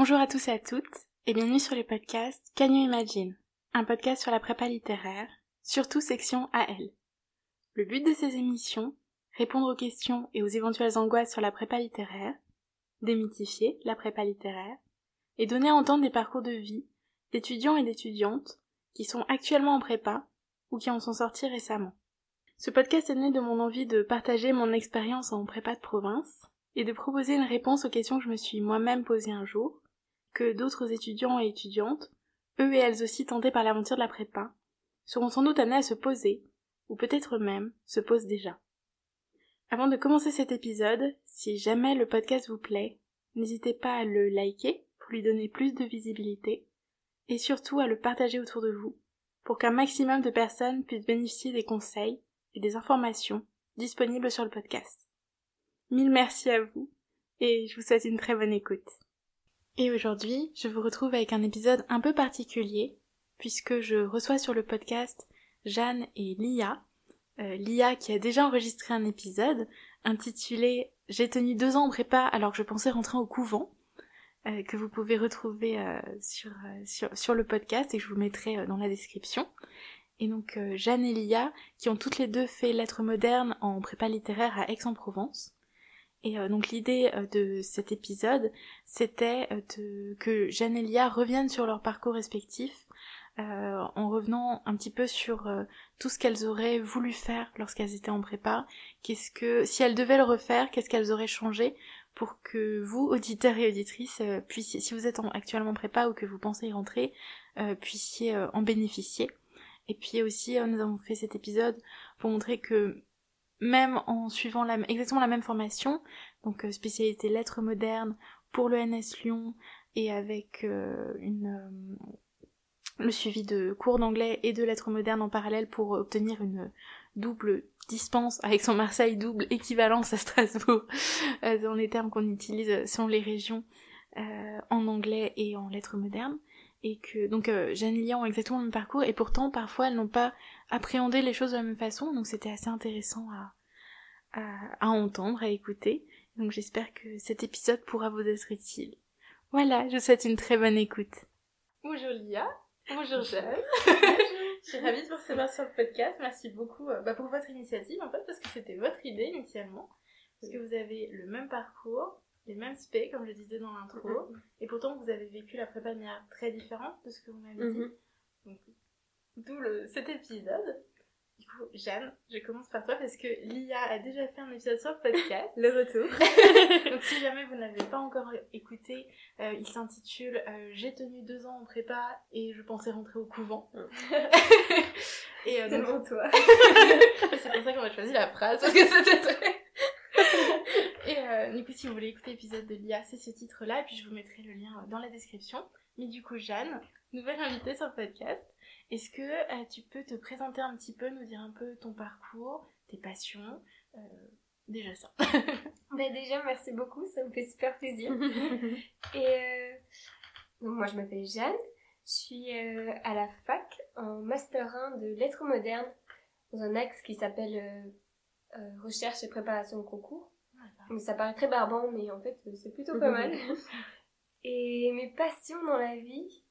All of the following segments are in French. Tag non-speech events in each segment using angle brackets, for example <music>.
Bonjour à tous et à toutes, et bienvenue sur le podcast Can You Imagine, un podcast sur la prépa littéraire, surtout section AL. Le but de ces émissions, répondre aux questions et aux éventuelles angoisses sur la prépa littéraire, démythifier la prépa littéraire, et donner à entendre des parcours de vie d'étudiants et d'étudiantes qui sont actuellement en prépa ou qui en sont sortis récemment. Ce podcast est né de mon envie de partager mon expérience en prépa de province et de proposer une réponse aux questions que je me suis moi-même posées un jour, que d'autres étudiants et étudiantes, eux et elles aussi tentés par l'aventure de la prépa, seront sans doute amenés à se poser, ou peut-être même se posent déjà. Avant de commencer cet épisode, si jamais le podcast vous plaît, n'hésitez pas à le liker pour lui donner plus de visibilité, et surtout à le partager autour de vous, pour qu'un maximum de personnes puissent bénéficier des conseils et des informations disponibles sur le podcast. Mille merci à vous, et je vous souhaite une très bonne écoute. Et aujourd'hui, je vous retrouve avec un épisode un peu particulier, puisque je reçois sur le podcast Jeanne et Lia. Euh, Lia qui a déjà enregistré un épisode intitulé J'ai tenu deux ans en prépa alors que je pensais rentrer au couvent, euh, que vous pouvez retrouver euh, sur, sur, sur, le podcast et que je vous mettrai dans la description. Et donc Jeanne et Lia qui ont toutes les deux fait lettres modernes en prépa littéraire à Aix-en-Provence. Et donc l'idée de cet épisode, c'était que Jeanne et Lia reviennent sur leur parcours respectif euh, en revenant un petit peu sur euh, tout ce qu'elles auraient voulu faire lorsqu'elles étaient en prépa. Qu'est-ce que, si elles devaient le refaire, qu'est-ce qu'elles auraient changé pour que vous, auditeurs et auditrices, euh, puissiez, si vous êtes actuellement en prépa ou que vous pensez y rentrer, puissiez en bénéficier. Et puis aussi, nous avons fait cet épisode pour montrer que même en suivant la, exactement la même formation, donc spécialité lettres modernes pour le NS Lyon et avec une le suivi de cours d'anglais et de lettres modernes en parallèle pour obtenir une double dispense avec son Marseille double équivalence à Strasbourg <laughs> euh, dans les termes qu'on utilise selon les régions euh, en anglais et en lettres modernes. Et que donc euh, Jeanne Lian ont exactement le même parcours et pourtant parfois elles n'ont pas appréhendé les choses de la même façon donc c'était assez intéressant à, à, à entendre, à écouter donc j'espère que cet épisode pourra vous être utile. Voilà, je vous souhaite une très bonne écoute. Bonjour Lia Bonjour Jeanne. <laughs> je suis ravie de vous recevoir sur le podcast. Merci beaucoup euh, bah, pour votre initiative en fait parce que c'était votre idée initialement. Parce que vous avez le même parcours, les mêmes spé comme je disais dans l'intro, mm-hmm. et pourtant vous avez vécu la prépa de manière très différente de ce que vous m'avez dit. Mm-hmm. D'où cet épisode. Du coup, Jeanne, je commence par toi parce que Lia a déjà fait un épisode sur le podcast. <laughs> le retour. <laughs> Donc si jamais vous n'avez pas encore écouté, euh, il s'intitule euh, J'ai tenu deux ans en prépa et je pensais rentrer au couvent. Mm. <laughs> et euh, donc, toi. c'est pour ça qu'on a choisi la phrase parce que c'était très... et euh, du coup, si vous voulez écouter l'épisode de Lia, c'est ce titre-là, et puis je vous mettrai le lien dans la description. Mais du coup, Jeanne, nouvelle invitée sur le podcast. Est-ce que euh, tu peux te présenter un petit peu, nous dire un peu ton parcours, tes passions euh, Déjà ça. <laughs> bah déjà, merci beaucoup, ça me fait super plaisir. <laughs> Et euh, donc moi, je m'appelle Jeanne, je suis à la fac en Master 1 de lettres modernes dans un axe qui s'appelle recherche et préparation de concours. Donc ça paraît très barbant, mais en fait, c'est plutôt pas <laughs> mal. Et mes passions dans la vie,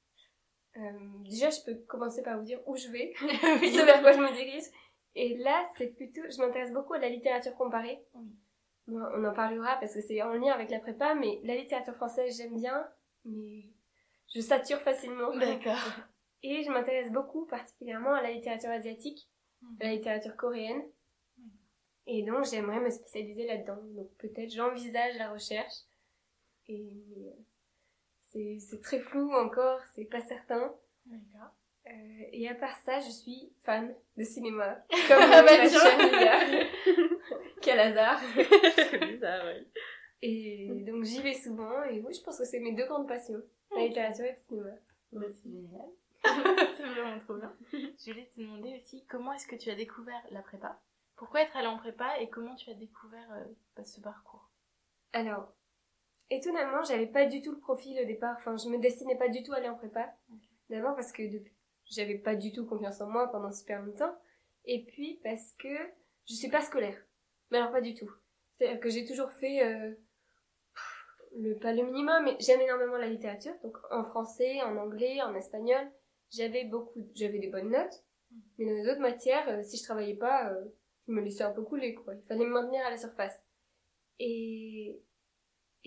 déjà, je peux commencer par vous dire où je vais, <laughs> ce vers quoi je me dirige. Et là, c'est plutôt, je m'intéresse beaucoup à la littérature comparée. on en parlera parce que c'est en lien avec la prépa, mais la littérature française, j'aime bien, mais je sature facilement. D'accord. <laughs> Et je m'intéresse beaucoup particulièrement à la littérature asiatique, à la littérature coréenne. Et donc, j'aimerais me spécialiser là-dedans. Donc, peut-être j'envisage la recherche. Et c'est très flou encore, c'est pas certain. D'accord. Euh, et à part ça, je suis fan de cinéma. <laughs> Comme ah bah chaîne <laughs> Quel hasard. <laughs> C'est bizarre, oui. Et donc j'y vais souvent, et oui, je pense que c'est mes deux grandes passions, la littérature et le cinéma. Bah, c'est génial. c'est vraiment trop bien. Je voulais te demander aussi, comment est-ce que tu as découvert la prépa? Pourquoi être allée en prépa et comment tu as découvert euh, ce parcours? Alors, Étonnamment, j'avais pas du tout le profil au départ. Enfin, je me destinais pas du tout à aller en prépa. D'abord parce que j'avais pas du tout confiance en moi pendant super longtemps. Et puis parce que je suis pas scolaire. Mais alors pas du tout. C'est-à-dire que j'ai toujours fait euh, le pas le minimum, mais j'aime énormément la littérature. Donc en français, en anglais, en espagnol, j'avais beaucoup, j'avais des bonnes notes. Mais dans les autres matières, euh, si je travaillais pas, euh, je me laissais un peu couler, quoi. Il fallait me maintenir à la surface. Et,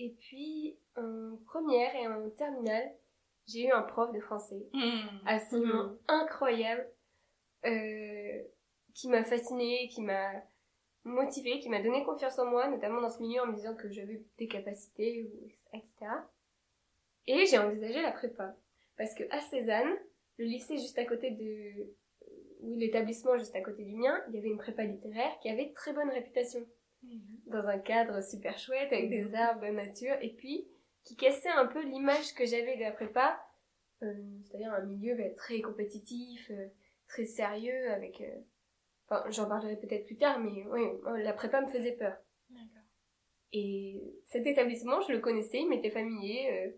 et puis, en première et en terminale, j'ai eu un prof de français Hmm. absolument incroyable euh, qui m'a fascinée, qui m'a motivée, qui m'a donné confiance en moi, notamment dans ce milieu en me disant que j'avais des capacités, ou, etc. Et j'ai envisagé la prépa. Parce que à Cézanne, le lycée juste à côté de... Oui, l'établissement juste à côté du mien, il y avait une prépa littéraire qui avait très bonne réputation. Dans un cadre super chouette, avec des arbres, nature, et puis qui cassait un peu l'image que j'avais de la prépa, euh, c'est-à-dire un milieu bah, très compétitif, euh, très sérieux, avec... euh, Enfin, j'en parlerai peut-être plus tard, mais oui, la prépa me faisait peur. D'accord. Et cet établissement, je le connaissais, il m'était familier.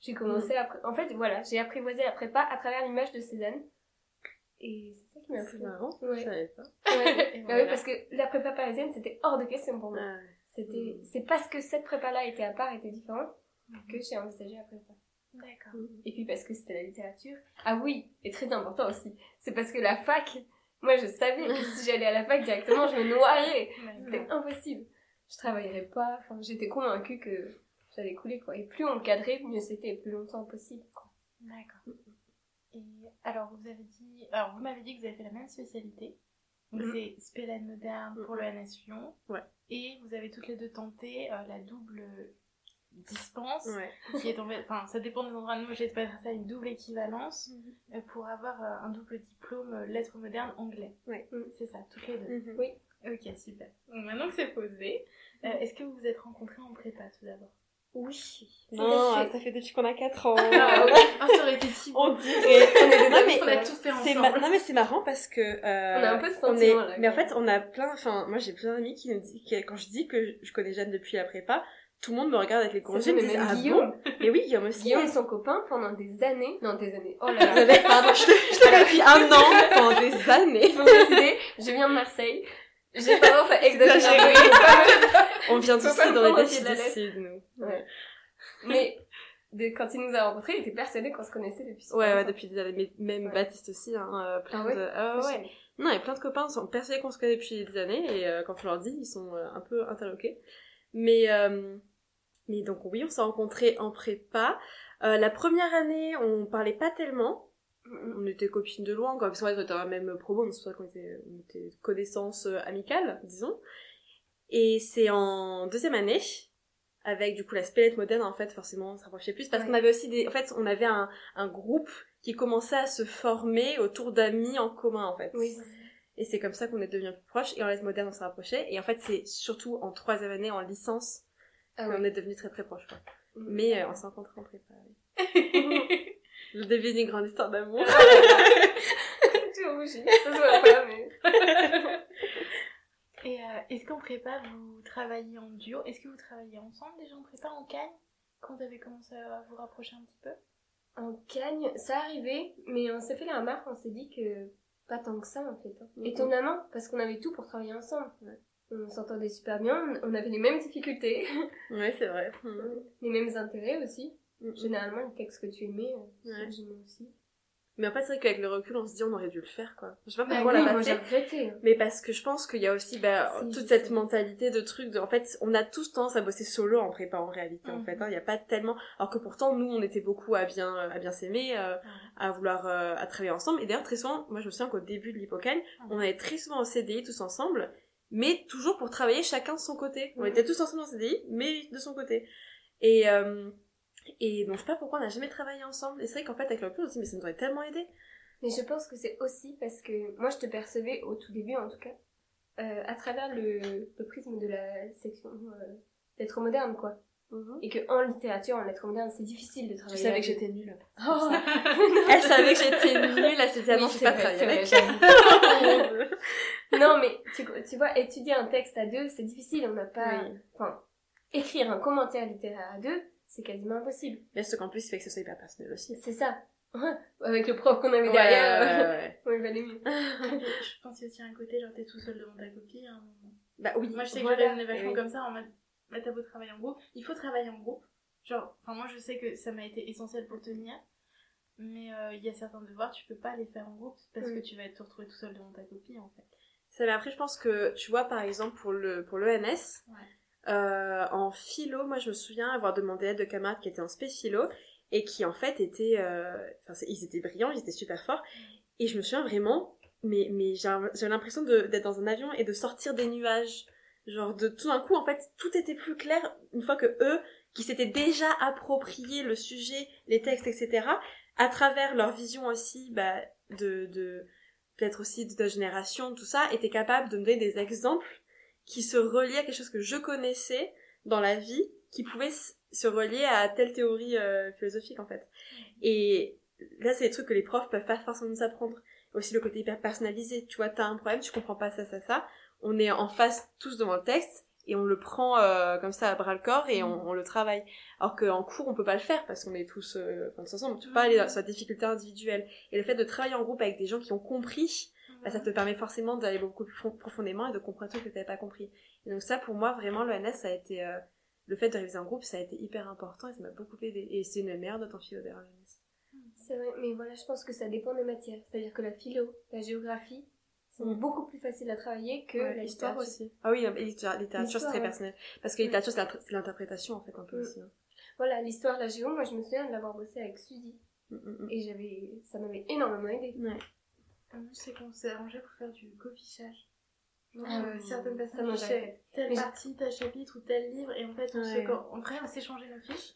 j'ai commencé à... En fait, voilà, j'ai apprivoisé la prépa à travers l'image de Cézanne. Et c'est ça qui m'a plu. marrant, Ouais. je savais pas. Ouais. <laughs> Et voilà. oui, parce que la prépa parisienne, c'était hors de question pour moi. Ah, C'était, Mm. c'est parce que cette prépa-là était à part, était différente, que j'ai envisagé la prépa. D'accord. Et puis parce que c'était la littérature. Ah oui, et très important aussi, c'est parce que la fac, moi je savais que si j'allais à la fac directement, je me noierais. <laughs> C'était impossible. Je travaillerais pas, enfin j'étais convaincue que j'allais couler quoi. Et plus on cadrait, mieux c'était, plus longtemps possible. D'accord. Et alors, vous avez dit, alors vous m'avez dit que vous avez fait la même spécialité. Donc Mhm. c'est Spélane moderne pour le NS Lyon. Ouais. Et vous avez toutes les deux tenté euh, la double dispense, Ouais. qui est en fait, enfin ça dépend des endroits. Nous, j'ai pas ça une double équivalence Mhm. euh, pour avoir euh, un double diplôme lettres modernes anglais. Ouais. Mhm. C'est ça, toutes les deux. Mhm. Oui. Ok, super. Donc maintenant que c'est posé, euh, est-ce que vous vous êtes rencontrés en prépa tout d'abord? Oui. Non, Ça fait- ça fait depuis qu'on a 4 ans. Ah, ça aurait été si On dirait. <laughs> On est des Non, mais On a ça. tout fait C'est ensemble. ma- Non mais c'est marrant parce que euh, On a un peu ce sentiment, est- là, mais en fait on a plein enfin moi j'ai plein d'amis qui nous disent que quand je dis que je connais Jeanne depuis la prépa tout le monde me regarde avec les gros C'est yeux et me même ah Guillaume. bon? Et oui Guillaume aussi Guillaume et son copain pendant des années, non des années, oh là <laughs> là, J'avais- pardon je te depuis un an pendant des années faut <laughs> préciser, je viens de Marseille. J'ai tendance à exagérer. <laughs> On vient tous dans les défis pied de la du sud nous. Ouais. Mais de, quand il nous a rencontrés, il était persuadé qu'on se connaissait depuis ouais ouais depuis des années mais même Ouais. Baptiste aussi hein, euh, plein Ah ouais de ah ouais non il y a plein de copains sont persuadés qu'on se connaît depuis des années et euh, quand je leur dis ils sont euh, un peu interloqués. Mais euh, mais donc oui on s'est rencontrés en prépa. Euh, la première année on parlait pas tellement on était copines de loin, quoi, parce qu'en fait, on était dans la même promo, donc c'est pour ça qu'on était, on était connaissances euh, amicales, disons. Et c'est en deuxième année, avec du coup la spélette moderne, en fait, forcément, on se rapprochait plus, parce Ouais. qu'on avait aussi des, en fait, on avait un, un groupe qui commençait à se former autour d'amis en commun, en fait. Oui. Et c'est comme ça qu'on est devenus plus proches, et en lettres modernes, on s'est rapprochés, et en fait, c'est surtout en troisième année, en licence, Ah qu'on ouais. est devenus très très proches, quoi. Mm. Mais euh, on s'est rencontrés en prépa, <laughs> <laughs> Le début d'une grande histoire d'amour. <laughs> tu rougis, ça se voit pas, mais... <laughs> Et euh, est-ce qu'en prépa, vous travaillez en duo? Est-ce que vous travaillez ensemble déjà? En prépa, en cagne Quand vous avez commencé à vous rapprocher un petit peu? En Cagne, ça arrivait, mais on s'est fait la remarque, on s'est dit que pas tant que ça en fait. hein. Étonnamment, parce qu'on avait tout pour travailler ensemble. On s'entendait super bien, on avait les mêmes difficultés, Ouais, c'est vrai. <laughs> Les mêmes intérêts aussi. Mm. Généralement, le texte que tu aimais, euh, Ouais. j'aimais aussi. Mais en fait, c'est vrai qu'avec le recul, on se dit on aurait dû le faire, quoi. Je sais pas Bah pourquoi oui, l'a pas fait. hein. Mais parce que je pense qu'il y a aussi bah, toute cette mentalité de truc de... En fait, on a tous tendance à bosser solo en prépa en réalité, en Mhm. fait. hein. Il n'y a pas tellement... Alors que pourtant, nous, on était beaucoup à bien, à bien s'aimer, euh, à vouloir euh, à travailler ensemble. Et d'ailleurs, très souvent, moi, je me souviens qu'au début de l'hypocagne, on allait très souvent au CDI tous ensemble, mais toujours pour travailler chacun de son côté. On Mhm. était tous ensemble en CDI, mais de son côté. Et... Euh... Et donc, je sais pas pourquoi on n'a jamais travaillé ensemble. Et c'est vrai qu'en fait, avec le recul, on se dit, mais ça nous aurait tellement aidé. Mais je pense que c'est aussi parce que moi je te percevais au tout début en tout cas euh, à travers le, le prisme de la section euh, lettres modernes quoi. Et que en littérature, en lettres modernes, c'est difficile de Je travailler. savais avec que j'étais nulle. <laughs> Oh. <laughs> Elle savait que j'étais nulle, elle s'est dit, ah Oui, non, je sais pas travailler <laughs> avec. non mais tu, tu vois, étudier un texte à deux, c'est difficile. On n'a pas. Oui. Enfin, écrire un commentaire littéraire à deux, c'est quasiment impossible. Mais ce qu'en plus, il fait que ce soit hyper personnel aussi. C'est ça. <laughs> Avec le prof qu'on avait Ouais, derrière, ouais, ouais. <laughs> valait mieux. <laughs> Je pense qu'il y a aussi un côté, genre t'es tout seul devant ta copie à un moment. Bah oui. Moi je sais que Voilà. je raisonnais vachement Oui. comme ça en mode bah, t'as beau travailler en groupe, il faut travailler en groupe. Genre, enfin, moi je sais que ça m'a été essentiel pour tenir. Mais euh, il y a certains devoirs, tu peux pas les faire en groupe parce Mm. que tu vas te retrouver tout seul devant ta copie en fait. Ça, mais après, je pense que, tu vois, par exemple, pour le pour l'ENS, Ouais. Euh, en philo, moi, je me souviens avoir demandé à de camarades qui étaient en spé et qui, en fait, étaient... euh, ils étaient brillants, ils étaient super forts. Et je me souviens vraiment... Mais, mais j'ai l'impression d'être dans un avion et de sortir des nuages. Genre, de tout d'un coup, en fait, tout était plus clair une fois que eux, qui s'étaient déjà approprié le sujet, les textes, etc., à travers leur vision aussi bah, de... de peut-être aussi de ta génération, tout ça, étaient capables de me donner des exemples qui se reliaient à quelque chose que je connaissais dans la vie, qui pouvait se relier à telle théorie euh, philosophique en fait. Et là, c'est des trucs que les profs peuvent pas forcément nous apprendre. Aussi le côté hyper personnalisé. Tu vois, t'as un problème, tu comprends pas ça, ça, ça. On est en face tous devant le texte et on le prend euh, comme ça à bras le corps et on, on le travaille. Alors qu'en cours, on peut pas le faire parce qu'on est tous, euh, ensemble. Tu peux pas aller sur la difficulté individuelle. Et le fait de travailler en groupe avec des gens qui ont compris, bah, ça te permet forcément d'aller beaucoup plus profondément et de comprendre un truc que t'avais pas compris. Et donc ça, pour moi, vraiment, l'ENS, ça a été... euh, le fait de réviser en groupe, ça a été hyper important et ça m'a beaucoup aidé. Et c'est une meilleure note en philo d'ailleurs. C'est vrai, mais voilà, je pense que ça dépend des matières. C'est-à-dire que la philo, la géographie, sont Mm. beaucoup plus faciles à travailler que Ouais, la l'histoire aussi. Ah oui, la littérature, c'est très ouais. personnel. Parce que Oui. littérature, c'est l'inter- c'est l'interprétation, en fait, un peu Mm. aussi. hein. Voilà, l'histoire, la géo, moi je me souviens de l'avoir bossé avec Suzy. Mm, mm, mm. Et j'avais, ça m'avait énormément aidé. Sais qu'on s'est arrangé pour faire du cofichage. Genre, Ah, euh, certaines personnes fichaient fait. telle partie, tel chapitre ou tel livre, et en fait, on, Ouais. vrai, on s'échangeait nos fiches.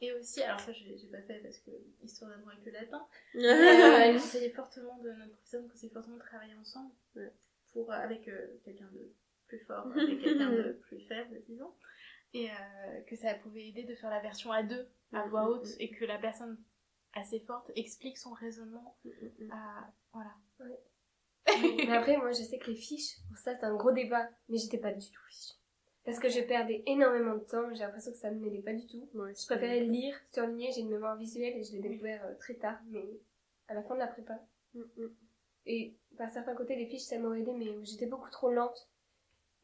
Et aussi, alors ça, j'ai pas fait parce que histoire d'amour avec le latin, <laughs> euh, elle conseillait fortement de notre professeur nous conseillait fortement de travailler ensemble Ouais. pour, euh, avec euh, quelqu'un de plus fort, <laughs> avec quelqu'un de plus faible, disons. Et euh, que ça pouvait aider de faire la version à deux, à Mhm, voix haute, mhm. et que la personne assez forte explique son raisonnement Mm, mm, mm. à. Voilà. mais après, moi je sais que les fiches, pour ça c'est un gros débat, mais j'étais pas du tout fiche. Parce que je perdais énormément de temps, j'ai l'impression que ça ne m'aidait pas du tout. Ouais, Je préférais lire, surligner, j'ai une mémoire visuelle et je l'ai découvert euh, très tard, mais à la fin de la prépa. Mm, mm. Et par certains côtés, les fiches, ça m'aurait aidé, mais j'étais beaucoup trop lente.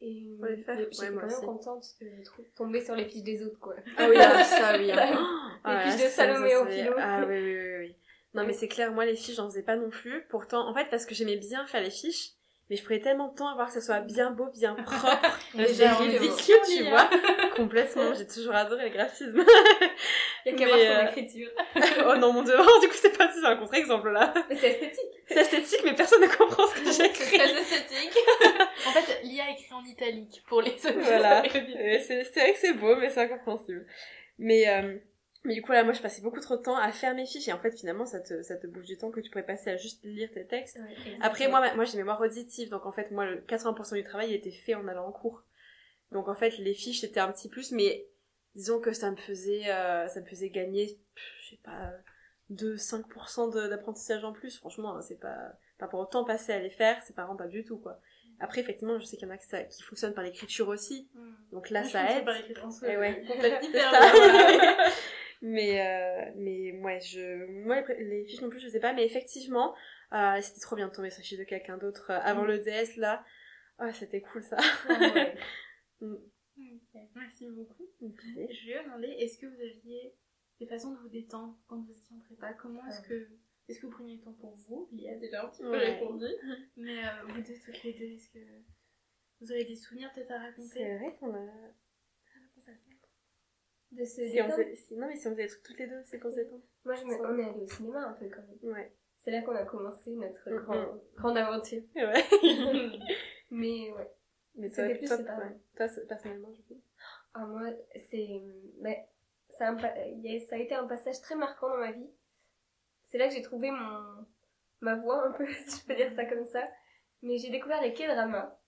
Et Ouais, j'étais moi quand même contente de tomber sur les fiches des autres, quoi. Ah oui, ah, ça, oui. Hein. <laughs> les Ah, fiches là, de Salomé c'est- philo. Ah oui, oui, oui, oui. Non, mais c'est clair, moi, les fiches, j'en faisais pas non plus. Pourtant, en fait, parce que j'aimais bien faire les fiches, mais je prenais tellement de temps à voir que ça soit bien beau, bien <laughs> propre. C'est est ridicule, tu vois. <laughs> Complètement, j'ai toujours adoré le graphisme. Il y a qu'à voir son euh, écriture. <laughs> oh non, mon dieu, oh, du coup, c'est pas si c'est un contre-exemple là. Mais c'est esthétique. C'est esthétique, mais personne ne comprend ce que C'est j'écris. très esthétique. En fait, l'IA écrit en italique pour les auditeurs Voilà. C'est c'est vrai que c'est beau, mais c'est incompréhensible. Mais, euh, mais du coup, là, moi, je passais beaucoup trop de temps à faire mes fiches, et en fait, finalement, ça te, ça te bouge du temps que tu pourrais passer à juste lire tes textes. Après, moi, moi, j'ai mémoire auditive, donc en fait, moi, le 80% du travail il était fait en allant en cours. Donc en fait, les fiches, c'était un petit plus, mais disons que ça me faisait, euh, ça me faisait gagner, je sais pas, 2-5% de- d'apprentissage en plus. Franchement, hein, c'est pas, par rapport au temps passé à les faire, c'est pas rentable du tout, quoi. Après, effectivement, je sais qu'il y en a qui, ça, qui fonctionnent par l'écriture aussi, donc là, Moi, ça aide. par l'écriture en soi, Eh ouais. <laughs> <laughs> mais euh, mais ouais je moi les, fiches non plus je sais pas mais effectivement euh, c'était trop bien de tomber sur fiche de quelqu'un d'autre euh, avant Mm. le DS là ah c'était cool ça Ouais. <laughs> Ok, Merci beaucoup. Mm. Je lui ai demandé, est-ce que vous aviez des façons de vous détendre quand vous étiez en prépa? Comment est-ce Ah. que... Est-ce que vous preniez le temps pour vous? Il y a déjà un petit peu Ouais. répondu. <laughs> Mais euh, vous deux, toutes les deux, est-ce que vous avez des souvenirs peut-être à raconter? C'est vrai qu'on a De se si faisait- si- non mais si on faisait des trucs toutes les deux c'est qu'on se détend Moi, je me... on est allé au cinéma un peu quand même. ouais C'est là qu'on a commencé notre Mhm. grand... grande aventure. <laughs> ouais <laughs> Mais ouais. mais toi, plus toi, ouais. toi personnellement du coup Ah, moi, c'est. Mais ça y a- ça a été un passage très marquant dans ma vie. C'est là que j'ai trouvé mon ma voix un peu, <laughs> si je peux dire ça comme ça. Mais j'ai découvert les K-dramas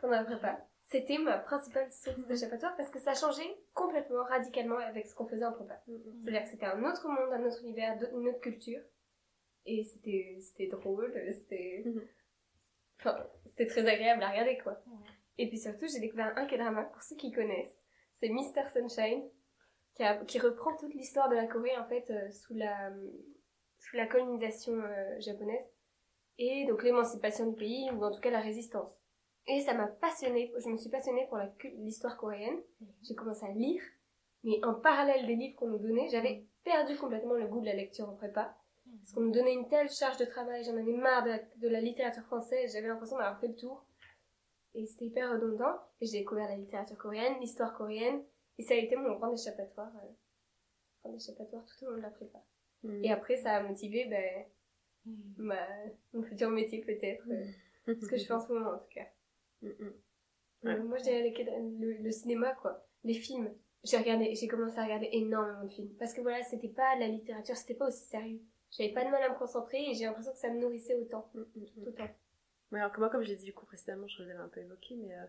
pendant la prépa. C'était ma principale source d'échappatoire parce que ça changeait complètement, radicalement avec ce qu'on faisait en prépa. C'est-à-dire que c'était un autre monde, un autre univers, une autre culture. Et c'était c'était drôle, c'était. Mhm. Enfin, c'était très agréable à regarder quoi. Et puis surtout, j'ai découvert un K-drama, pour ceux qui connaissent. C'est Mr. Sunshine, qui, a- qui reprend toute l'histoire de la Corée, en fait, euh, sous, la, sous la colonisation euh, japonaise. Et donc l'émancipation du pays, ou en tout cas la résistance. Et ça m'a passionnée. Je me suis passionnée pour l'histoire coréenne. J'ai commencé à lire. Mais en parallèle des livres qu'on nous donnait, j'avais perdu complètement le goût de la lecture en prépa. Parce qu'on me donnait une telle charge de travail, j'en avais marre de la, littérature française, j'avais l'impression d'avoir fait le tour. Et c'était hyper redondant. Et j'ai découvert la littérature coréenne, l'histoire coréenne. Et ça a été mon grand échappatoire. Euh, grand échappatoire tout au long de la prépa. Hmm. Et après, ça a motivé ben, hmm. mon futur métier peut-être. Euh, ce que je fais en ce moment en tout cas. Hmm, moi, je dirais le, le, cinéma, quoi. Les films. J'ai regardé, j'ai commencé à regarder énormément de films. Parce que voilà, c'était pas la littérature, c'était pas aussi sérieux. J'avais pas de mal à me concentrer et j'ai l'impression que ça me nourrissait autant. Tout Ouais, alors que moi, comme j'ai dit du coup précédemment, je l'avais un peu évoqué, mais euh,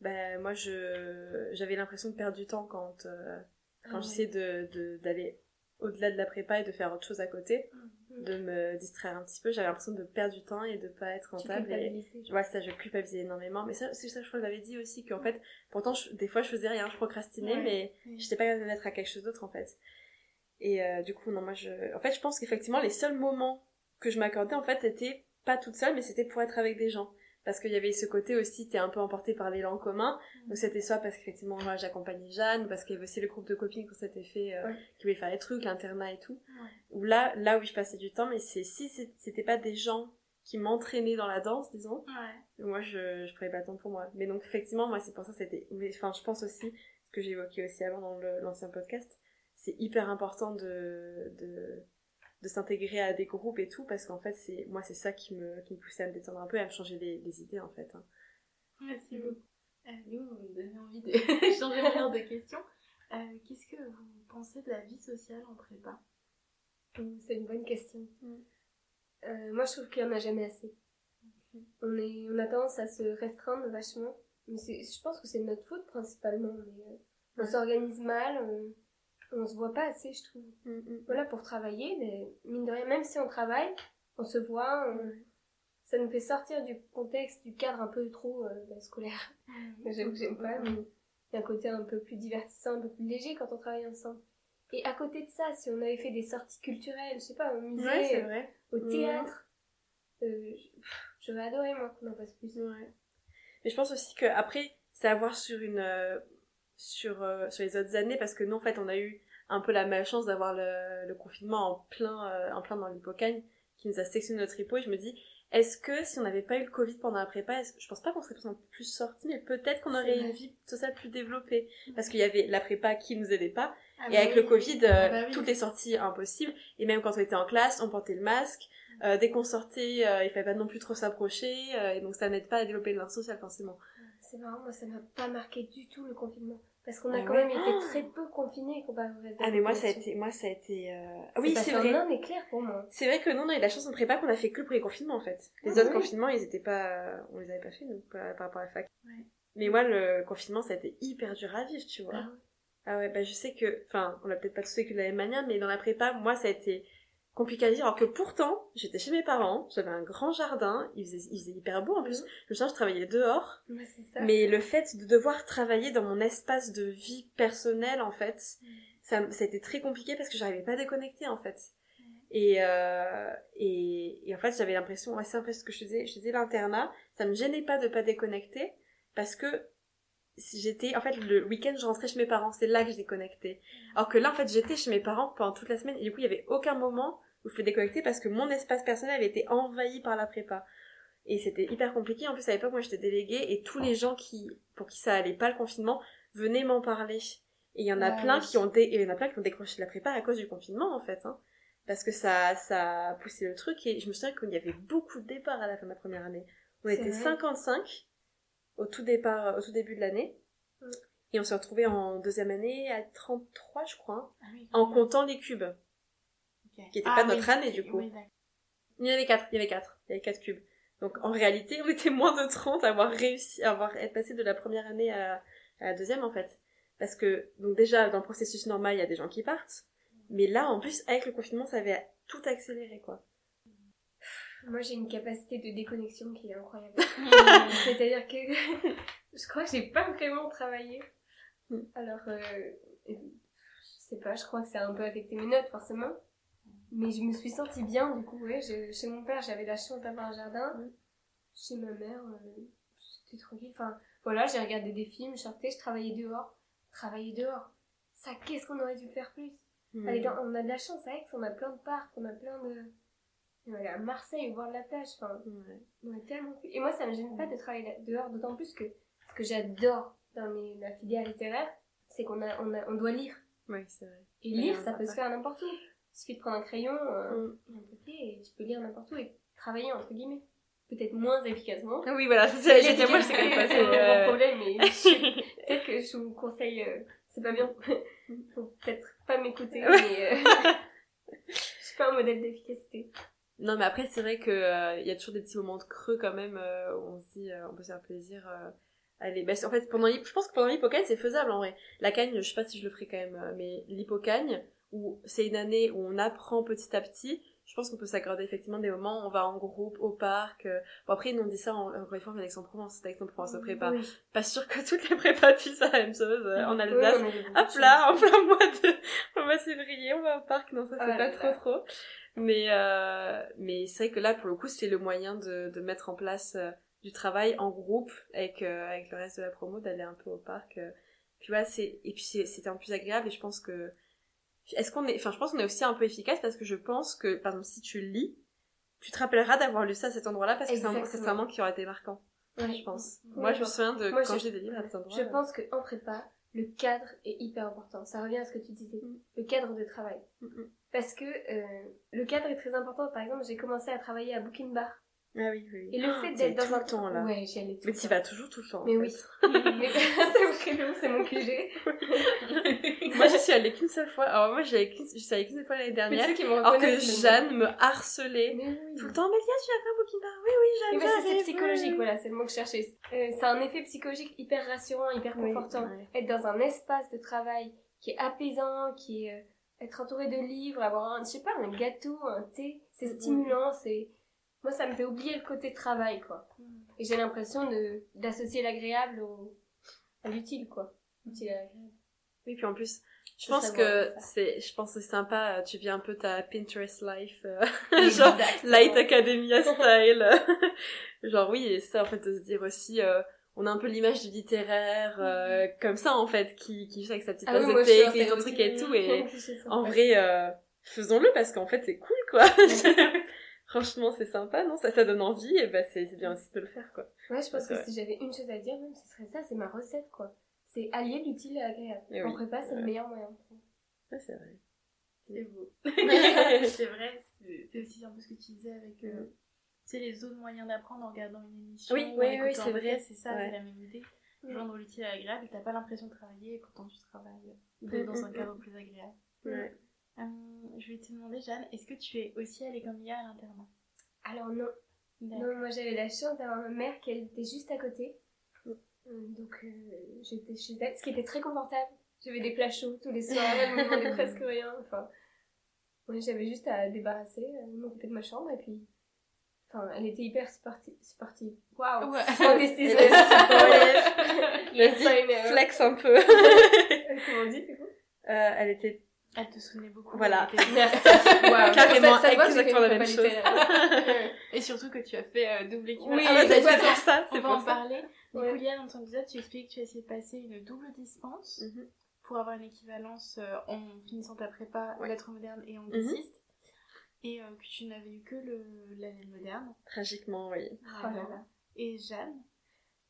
ben, moi, je, j'avais l'impression de perdre du temps quand, euh, quand ah j'essayais de, d'aller au-delà de la prépa et de faire autre chose à côté, mm. de me distraire un petit peu. J'avais l'impression de perdre du temps et de pas être rentable. Et, ouais, ça, je culpabilisais énormément. Mais ça, c'est ça, je crois que j'avais dit aussi, qu'en fait, pourtant, des fois, je faisais rien, je procrastinais, mais j'étais pas capable de mettre à quelque chose d'autre, en fait. Et euh, du coup, non, moi, je, en fait, je pense qu'effectivement, les seuls moments que je m'accordais, en fait, c'était pas toute seule, mais c'était pour être avec des gens parce qu'il y avait ce côté aussi t'es un peu emporté par l'élan commun. Donc c'était soit parce qu'effectivement moi j'accompagnais Jeanne parce qu'il y avait aussi le groupe de copines qu'on s'était fait euh, qui voulaient faire des trucs l'internat et tout. Ou là là où je passais du temps mais c'est si c'était pas des gens qui m'entraînaient dans la danse disons moi je je prenais pas le temps pour moi. Mais donc effectivement moi c'est pour ça c'était enfin je pense aussi ce que j'évoquais aussi avant dans l'ancien podcast c'est hyper important de, de de s'intégrer à des groupes et tout parce qu'en fait c'est moi c'est ça qui me, qui me poussait à me détendre un peu et à me changer les, idées en fait hein. merci beaucoup. Euh, nous vous me donnez envie de <laughs> changer de de questions. Euh, qu'est-ce que vous pensez de la vie sociale en prépa? C'est une bonne question. Mm. euh, moi je trouve qu'il n'y en a jamais assez. On est on a tendance à se restreindre vachement mais je pense que c'est notre faute principalement on s'organise mal on se voit pas assez, je trouve. Mm, mm. Voilà, pour travailler, mais mine de rien, même si on travaille, on se voit, ça nous fait sortir du contexte, du cadre un peu trop euh, ben, scolaire. Mm. <laughs> J'aime j'aime pas, mais il y a un côté un peu plus divertissant, un peu plus léger quand on travaille ensemble. Et à côté de ça, si on avait fait des sorties culturelles, je sais pas, au musée, au théâtre, euh, j'aurais adoré moi qu'on en fasse plus. Mais je pense aussi que après, c'est à voir sur une euh, sur, euh, sur les autres années parce que nous en fait on a eu un peu la malchance d'avoir le, le, confinement en plein, euh, en plein dans l'hypocagne qui nous a sectionné notre hypo et je me dis est-ce que si on n'avait pas eu le Covid pendant la prépa, je pense pas qu'on serait plus sorti, mais peut-être qu'on aurait une vie sociale plus développée. Parce qu'il y avait la prépa qui nous aidait pas. Ah et bah avec le Covid, euh, ah bah toutes les sorties impossibles. Et même quand on était en classe, on portait le masque. dès qu'on sortait, il fallait pas non plus trop s'approcher. et donc ça n'aide pas à développer le lien social forcément. C'est marrant, moi ça m'a pas marqué du tout le confinement. Parce qu'on a ah quand même été très peu confinés comparé au reste Ah mais moi ça a été moi ça a été euh... oui c'est vrai. Clair pour moi. C'est vrai que non on a eu la chance en prépa qu'on a fait que le premier confinement en fait. Les ah autres confinements ils étaient pas on les avait pas fait nous par, rapport à la fac. Ouais. Mais moi le confinement ça a été hyper dur à vivre tu vois. Ah, ah ouais bah je sais que enfin on l'a peut-être pas tous vécu de la même manière mais dans la prépa moi ça a été compliqué à dire, alors que pourtant, j'étais chez mes parents, j'avais un grand jardin, il faisait, il faisait hyper beau en plus, le soir je travaillais dehors, mais le fait de devoir travailler dans mon espace de vie personnelle, en fait, mm. ça, ça a été très compliqué parce que j'arrivais pas à déconnecter, en fait. Et, euh, et, et, en fait, j'avais l'impression, ouais, c'est un peu ce que je disais, je disais l'internat, ça me gênait pas de pas déconnecter, parce que j'étais en fait le week-end je rentrais chez mes parents. C'est là que je déconnectais. Alors que là en fait j'étais chez mes parents pendant toute la semaine. Et du coup il y avait aucun moment où je pouvais déconnecter parce que mon espace personnel avait été envahi par la prépa. Et c'était hyper compliqué. En plus à l'époque moi j'étais déléguée et tous les gens qui pour qui ça allait pas le confinement venaient m'en parler. Et il y en a plein qui ont il y en a plein qui ont décroché de la prépa à cause du confinement en fait hein. parce que ça ça a poussé le truc et je me souviens qu'il y avait beaucoup de départs à la fin de ma première année. On était 55 au tout départ, au tout début de l'année. Mm. Et on s'est retrouvé en deuxième année à 33, je crois, ah en comptant les cubes. Qui n'étaient ah pas notre année, du coup. il y en avait quatre, il y avait quatre, il y avait quatre cubes. Donc, en réalité, on était moins de 30 à avoir réussi, à avoir, être passé de la première année à, la deuxième, en fait. Parce que, donc déjà, dans le processus normal, il y a des gens qui partent. Mais là, en plus, avec le confinement, ça avait tout accéléré, quoi. Moi, j'ai une capacité de déconnexion qui est incroyable. <laughs> C'est-à-dire que <laughs> je crois que j'ai pas vraiment travaillé. Hmm. Alors, euh, je sais pas, je crois que ça a un peu affecté mes notes, forcément. Mais je me suis sentie bien, du coup, ouais. chez mon père, j'avais la chance d'avoir un jardin. Hmm. Chez ma mère, euh, J'étais tranquille. Enfin, voilà, j'ai regardé des films, je sortais, je travaillais dehors. Travailler dehors. Ça, qu'est-ce qu'on aurait dû faire plus? Mm. Aller dans- On a de la chance Aix, on a plein de parcs, on a plein de... Aller à Marseille, voir la plage, enfin, Ouais. on a tellement. Et moi, ça me gêne pas de travailler dehors, d'autant plus que ce que j'adore dans les- la filière littéraire, c'est qu'on a, on a, on doit lire. Ouais, c'est vrai. Et lire, ça peut se faire n'importe où. Il suffit de prendre un crayon, euh, Mm. et un papier, et tu peux lire n'importe où et travailler, entre guillemets. Peut-être moins efficacement. Ah Oui, voilà, c'est dit, moi, c'est comme c'est mon problème, mais <laughs> peut-être que je vous conseille, euh, c'est pas bien. Faut peut-être pas m'écouter, mais euh, <laughs> je suis pas un modèle d'efficacité. Non, mais après, c'est vrai que euh, il y a toujours des petits moments de creux quand même euh, où on se dit, euh, on peut se faire plaisir. Euh, allez, bah, c'est- en fait, pendant je pense que pendant l'hippocagne, c'est faisable en vrai. La cagne, je sais pas si je le ferai quand même, euh, mais l'hippocagne, où c'est une année où on apprend petit à petit, je pense qu'on peut s'accorder effectivement des moments, on va en groupe, au parc. euh. Bon, après, nous on dit ça, en- encore une fois, on vient d'Aix-en-Provence, c'est Aix-en-Provence de prépa. Oui. Pas sûr que toutes les prépas <laughs> puissent la même chose euh, en Oui, Alsace. de Hop là, en plein mois de, <laughs> en mois de février, on va au parc. Non, ça c'est pas là trop là. trop. Mais, euh, mais c'est vrai que là, pour le coup, c'est le moyen de, de mettre en place euh, du travail en groupe avec, euh, avec le reste de la promo, d'aller un peu au parc. euh. Puis voilà, c'est, et puis c'était en plus agréable et je pense que, est-ce qu'on est, enfin, je pense qu'on est aussi un peu efficace parce que je pense que, par exemple, si tu lis, tu te rappelleras d'avoir lu ça à cet endroit-là parce que c'est un, un moment qui aurait été marquant, Ouais. je pense. Ouais, Moi, je me souviens de moi, quand j'ai des livres à cet endroit. Je pense qu'en prépa, le cadre est hyper important. Ça revient à ce que tu disais. Mm. Le cadre de travail. Mm, mm. Parce que euh, le cadre est très important. Par exemple, j'ai commencé à travailler à Booking Bar. Ah oui, oui. Et le fait t'y allais d'être tout dans un le temps, là. Ouais, j'y allais tout Mais tu vas toujours tout le temps. Mais fait. oui. <laughs> Mais <laughs> c'est mon credo, c'est mon QG. <laughs> moi, je suis allée qu'une seule fois. Alors, moi, j'y je suis allée qu'une seule fois l'année Mais dernière. ceux qui me Alors que Jeanne me harcelait Mais oui. tout le temps. Mais Lia, tu vas un booking bar Oui, oui, Mais parce que c'est psychologique, voilà, c'est le mot que je cherchais. Euh, c'est un effet psychologique hyper rassurant, hyper Oui, confortant. ouais. Être dans un espace de travail qui est apaisant, qui est euh, être entouré de livres, avoir un, je sais pas, un gâteau, un thé, c'est stimulant, c'est moi ça me fait oublier le côté travail quoi. Et j'ai l'impression de d'associer l'agréable au à l'utile quoi. Utile à l'agréable. Oui, puis en plus, je pense que c'est, je pense que c'est sympa. euh, Tu vis un peu ta Pinterest life, euh, <laughs> genre. Light Academia style. <laughs> genre oui, et ça en fait de se dire aussi, euh, on a un peu l'image du littéraire euh, comme ça en fait, qui qui vit avec sa petite Mhm. Ah tasse oui, de thé, son truc et tout, et <laughs> en vrai, euh, faisons-le parce qu'en fait c'est cool quoi. <laughs> Franchement, c'est sympa, non? Ça, ça donne envie, et bah c'est bien aussi de le faire quoi. Ouais, je pense que si j'avais une chose à dire, même, ce serait ça, c'est ma recette, quoi. C'est allier l'utile à l'agréable. Eh en oui. prépa, c'est Ouais. le meilleur moyen. Ouais, c'est vrai. C'est beau. <laughs> c'est vrai, c'est c'est aussi un peu ce que tu disais avec euh, tu sais, les autres moyens d'apprendre en regardant une émission. Oui, oui, oui, c'est vrai. C'est ça, Ouais. c'est la même idée. Mm. Joindre l'utile à l'agréable, t'as pas l'impression de travailler et pourtant tu travailles Mm, de- dans un mm, cadre plus agréable. Ouais. Euh, je vais te demander, Jeanne, est-ce que tu es aussi allée comme Lia à l'internat? Alors non, non, moi j'avais la chance d'avoir ma mère qui était juste à côté. Euh, Donc euh, j'étais chez elle, ce qui était très confortable. J'avais des plats chauds tous les soirs, elle me demandait <laughs> presque rien. Enfin, ouais, j'avais juste à débarrasser, à m'occuper de ma chambre et puis. Enfin, elle était hyper sportive. sportive. Waouh! Ouais. <laughs> Vas-y, know. flex un peu. <laughs> Comment on dit du coup Euh, elle était Elle te souvenait beaucoup. Voilà. Merci. <laughs> Waouh. Carrément, Ça- ça exactement la même chose. Et surtout que tu as fait euh, double équivalent. Oui, Ah bah, c'est pour ça, On c'est va pour en ça. parler. Du coup, Lia, dans ton épisode, tu expliques que tu as essayé de passer une double dispense Mhm. pour avoir une équivalence euh, en finissant ta prépa Ouais. lettres modernes et Mhm. angliciste. Et euh, que tu n'avais eu que le, l'année moderne. Tragiquement, oui. Oh là là. Et Jeanne?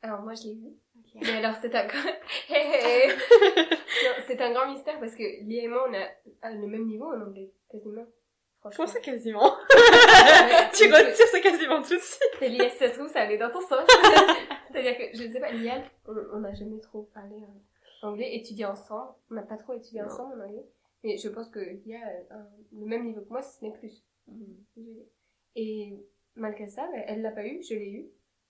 Alors moi je l'ai eu. Mais alors c'est un grand... <laughs> Hey, <laughs> c'est un grand mystère parce que Lia et moi on a euh, le même niveau en anglais, quasiment. Comment Franchement. ça quasiment? <laughs> Tu retires ça quasiment tout de suite. C'est Lia, si ça se trouve ça allait dans ton sens. C'est-à-dire que je ne sais pas, Lia, on n'a jamais trop parlé euh, anglais, étudié ensemble. On n'a pas trop étudié Non. ensemble en anglais. Mais je pense que Lia a un- le même niveau que moi, si ce n'est plus. Et malgré ça, bah, elle l'a pas eu, je l'ai eu.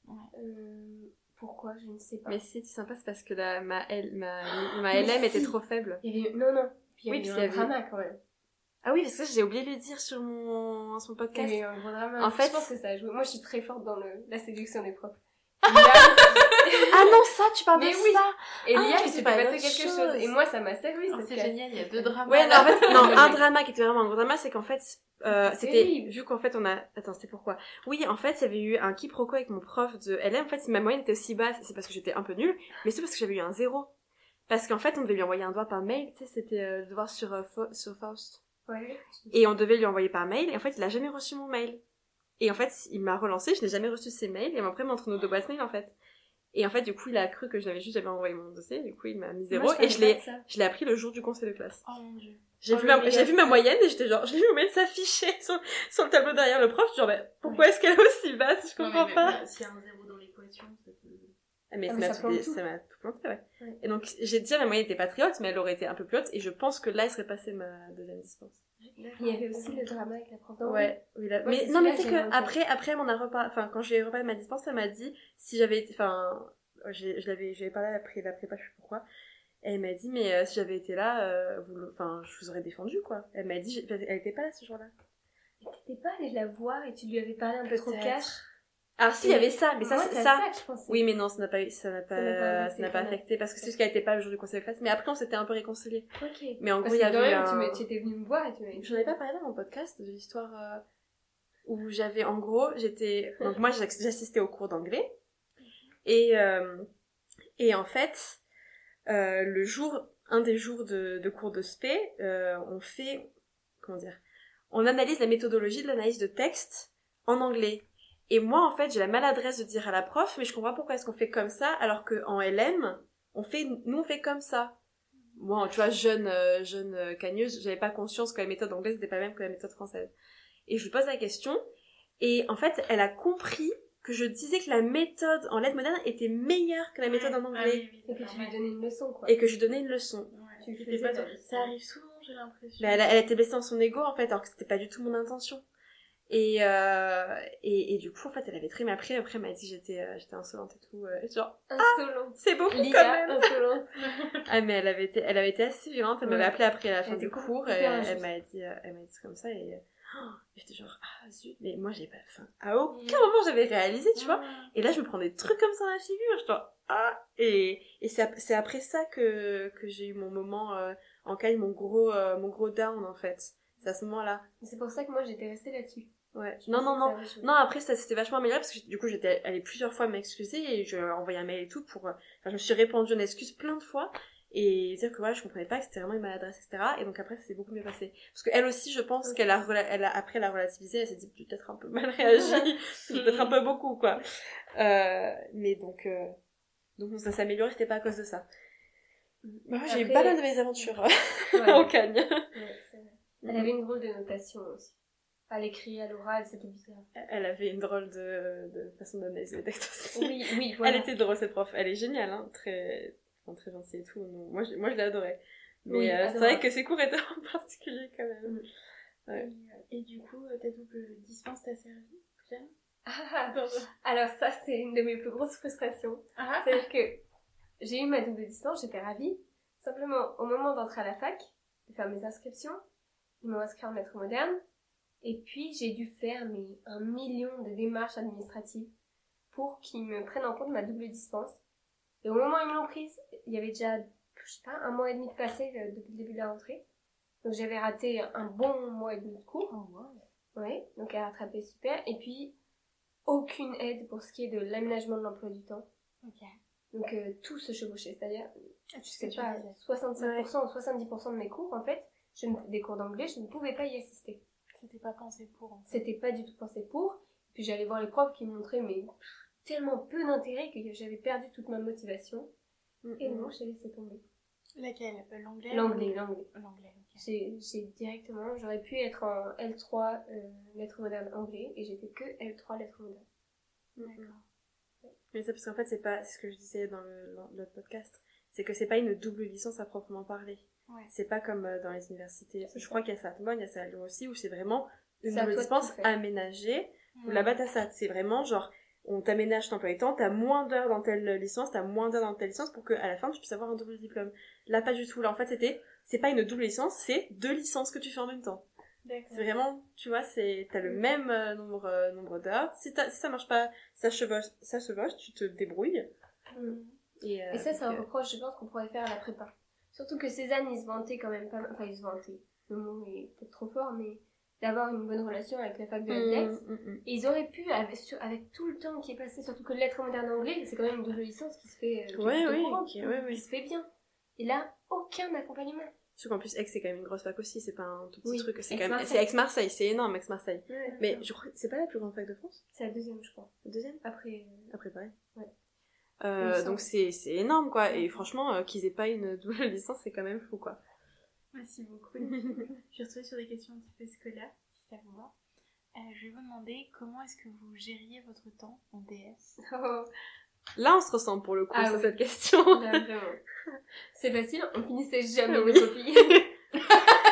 Ouais. Euh, pourquoi? Je ne sais pas. Mais si, c'est sympa, c'est parce que la, ma, L, ma, ma LM était trop faible. Il y avait... Non, non. Puis il y Oui, parce un qu'il y avait- drama quand même. Ah oui, parce que j'ai oublié de le dire sur mon, sur mon Il y podcast. avait eu un gros drama. En fait- je pense que ça a joué. Moi, je suis très forte dans le... la séduction des profs. <laughs> Et Là, <laughs> Ah non, ça, tu parles Mais de oui. ça Et Ah, l'IA, mais il c'est s'est pas passé quelque chose. chose. Et moi, ça m'a servi, Oh, C'est génial, il y a deux dramas. Ouais, non, en fait, non, <laughs> un drama qui était vraiment un gros drama, c'est qu'en fait, euh, c'était, vu qu'en fait on a, attends, c'était pourquoi? Oui, en fait, il y avait eu un quiproquo avec mon prof de LM, en fait, si ma moyenne était aussi basse, c'est parce que j'étais un peu nulle, mais c'est parce que j'avais eu un zéro. Parce qu'en fait, on devait lui envoyer un devoir par mail, tu sais, c'était euh, le devoir sur, euh, Fa- sur Faust. Ouais. Et on devait lui envoyer par mail, et en fait, il a jamais reçu mon mail. Et en fait, il m'a relancé, je n'ai jamais reçu ses mails, et après, il m'a entre nos deux boîtes mail, en fait. Et en fait, du coup, il a cru que j'avais juste jamais envoyé mon dossier, du coup, il m'a mis zéro, Moi, et je l'ai, ça. je l'ai appris le jour du conseil de classe. Oh mon dieu. J'ai Oh, vu, ma, j'ai vu ma moyenne et j'étais genre, j'ai vu ma moyenne s'afficher sur, sur le tableau derrière le prof, genre, mais pourquoi est-ce qu'elle est aussi basse? Je comprends pas. S'il y a un zéro dans l'équation, ça peut... Ah, mais Ah, ça mais m'a ça tout, ça m'a tout planté, ouais. Ouais. Et donc, j'ai dit, ma moyenne était pas très haute, mais elle aurait été un peu plus haute, et je pense que là, elle serait passée ma deuxième dispense. Il y avait aussi le drama avec la prof. Ouais, oui. Moi, mais c'est non, mais sais que après, après, m'en a reparlé, enfin, quand j'ai reparlé de ma dispense, elle m'a dit, si j'avais été, enfin, je l'avais, j'avais parlé après la prépa, je sais pourquoi. Et elle m'a dit, mais euh, si j'avais été là, euh, vous, enfin, je vous aurais défendu, quoi. Elle m'a dit, elle était pas là ce jour-là. Mais T'étais pas allé la voir et tu lui avais parlé un peu trop cash? Alors si, il y avait ça, mais ça, c'est ça. ça que je. Oui, mais non, ça n'a pas, ça n'a n'a pas ça n'a pas affecté parce que c'est juste qu'elle était pas le jour du conseil de classe. Mais après, on s'était un peu réconciliés. Ok. Mais en Parce gros, il y avait un... tu étais venu me voir et tu. J'en avais pas parlé dans mon podcast de l'histoire euh, où j'avais, en gros, j'étais, donc moi, j'assistais au cours d'anglais et euh, et en fait, euh, le jour, un des jours de, de cours de spé, on fait, comment dire, on analyse la méthodologie de l'analyse de texte en anglais. Et moi, en fait, j'ai la maladresse de dire à la prof, mais je comprends pourquoi est-ce qu'on fait comme ça, alors que en LM, on fait, nous, on fait comme ça. Moi, tu vois, jeune, euh, jeune euh, cagneuse, j'avais pas conscience que la méthode anglaise n'était pas la même que la méthode française. Et je lui pose la question, et en fait, elle a compris que je disais que la méthode en lettres modernes était meilleure que la méthode en anglais, Et que tu lui donnais une leçon, quoi. et que je lui donnais une leçon. Tu pas dans- Ça arrive souvent, j'ai l'impression. Mais elle, a- elle était blessée dans son ego en fait, alors que c'était pas du tout mon intention. Et, euh, et, et du coup, en fait, elle avait très mal pris. Après, elle m'a dit que j'étais euh, j'étais insolente et tout. euh, genre, Insolente. c'est beaucoup quand L'IA, même. insolente. <laughs> Ah, mais elle avait été, elle avait été assez violente. Elle m'avait appelé après la fin du cours et elle, m'a dit, euh, elle m'a dit comme ça et oh, j'étais genre, ah zut. Mais moi, j'ai pas, enfin, à aucun moment j'avais réalisé, tu vois. Et là, je me prends des trucs comme ça dans la figure. Je dois, ah. Et, et c'est ap- c'est après ça que, que j'ai eu mon moment en calme, mon gros, mon gros down en fait. C'est à ce moment-là. C'est pour ça que moi, j'étais restée là-dessus. Ouais. Je Non, non, non. avait. Non, après, ça s'était vachement amélioré parce que du coup, j'étais allée plusieurs fois m'excuser et je envoyé un mail et tout pour. euh, Enfin, je me suis répandu en excuses plein de fois et dire que voilà, je comprenais pas que c'était vraiment une maladresse, etc. Et donc après, ça s'est beaucoup mieux passé. Parce qu'elle aussi, je pense Ok. qu'elle a, rela- elle a, après, elle a relativisé, elle s'est dit peut-être un peu mal réagi, <laughs> peut-être un peu beaucoup, quoi. Euh, mais donc, euh, donc ça s'est amélioré, c'était pas à cause de ça. Bah, ouais, j'ai eu pas mal de mes aventures Ouais. <laughs> en cagne. Ouais. Elle avait une drôle de notation aussi. À l'écrit, à l'oral, c'était bizarre. Elle avait une drôle de, de façon d'analyser les textes aussi. Oui, oui, <laughs> voilà. Elle était drôle cette prof, elle est géniale, hein, très, enfin, très gentille et tout. Non, moi, je, moi je l'ai adorée. Mais Oui, euh, c'est vrai que ses cours étaient <laughs> en particulier quand même. Ouais. Et, et du coup, euh, ta double dispense t'a servi Claire Ah, <laughs> Alors ça, c'est une de mes plus grosses frustrations. Ah, C'est-à-dire que j'ai eu ma double dispense, j'étais ravie. Simplement, au moment d'entrer à la fac, de faire mes inscriptions, ils m'ont inscrit en maître moderne. Et puis, j'ai dû faire mais, un million de démarches administratives pour qu'ils me prennent en compte ma double dispense. Et au moment où ils me l'ont prise, il y avait déjà, je sais pas, un mois et demi de passé euh, depuis le début de la rentrée. Donc j'avais raté un bon mois et demi de cours. Ouais, donc à rattraper, super. Et puis, aucune aide pour ce qui est de l'aménagement de l'emploi du temps. ok. Donc euh, tout se chevauchait, c'est-à-dire, Ah, je tu sais pas, disais. 65% ou 70% de mes cours, en fait, je ne- des cours d'anglais, je ne pouvais pas y assister. C'était pas pensé pour. en fait. C'était pas du tout pensé pour. Puis j'allais voir les profs qui me montraient mais tellement peu d'intérêt que j'avais perdu toute ma motivation. Et non, j'ai laissé tomber. Laquelle? Euh, L'anglais L'anglais, l'anglais. L'anglais, ok. J'ai j'ai directement, j'aurais pu être en L3 euh, lettres modernes anglais et j'étais que L3 lettres modernes. D'accord. Mais c'est parce qu'en fait, c'est pas c'est ce que je disais dans le- dans l'autre podcast, c'est que c'est pas une double licence à proprement parler. Ouais. C'est pas comme euh, dans les universités. Je crois qu'il y a ça à il y a ça à Lyon aussi, où c'est vraiment une dispense aménagée. Ouais. Là-bas, t'as ça. C'est vraiment genre, on t'aménage ton emploi du temps, t'as moins d'heures dans telle licence, t'as moins d'heures dans telle licence pour qu'à la fin, tu puisses avoir un double diplôme. Là, pas du tout. Là, en fait, c'était, c'est pas une double licence, c'est deux licences que tu fais en même temps. C'est vraiment, tu vois, c'est, t'as le même euh, nombre, euh, nombre d'heures. Si, si ça marche pas, ça chevauche, ça chevauche, tu te débrouilles. Mm. Et, euh, Et ça, c'est un reproche, je pense, qu'on pourrait faire à la prépa. Surtout que Cézanne, il se vantait quand même pas mal. Enfin, il se vantait. Le mot est peut-être trop fort, mais d'avoir une bonne relation avec la fac de mm, Lex. mm, mm. Et ils auraient pu, avec, sur- avec tout le temps qui est passé, surtout que lettres modernes anglais, c'est quand même une double licence qui se fait, euh, qui est Ouais, plutôt oui, courante, ok, ouais, oui. qui se fait bien. Et là, aucun accompagnement. Surtout qu'en plus, Aix, c'est quand même une grosse fac aussi, c'est pas un tout petit Oui, truc. C'est quand même. Aix-Marseille. C'est Aix-Marseille, c'est énorme, Aix-Marseille. Ouais. Mais je crois que c'est pas la plus grande fac de France? C'est la deuxième, je crois. La deuxième? Après, euh, Après Paris. Ouais. Euh, donc c'est c'est énorme quoi. Et franchement, euh, qu'ils aient pas une <laughs> double licence, c'est quand même fou quoi. Merci beaucoup. <laughs> je suis retrouvée sur des questions un petit peu scolaires, si ça vous va. Euh, je vais vous demander comment est-ce que vous gériez votre temps en DS oh, <laughs> Là, on se ressemble pour le coup Ah sur oui. cette question. C'est facile, on finissait jamais Oui. nos copies.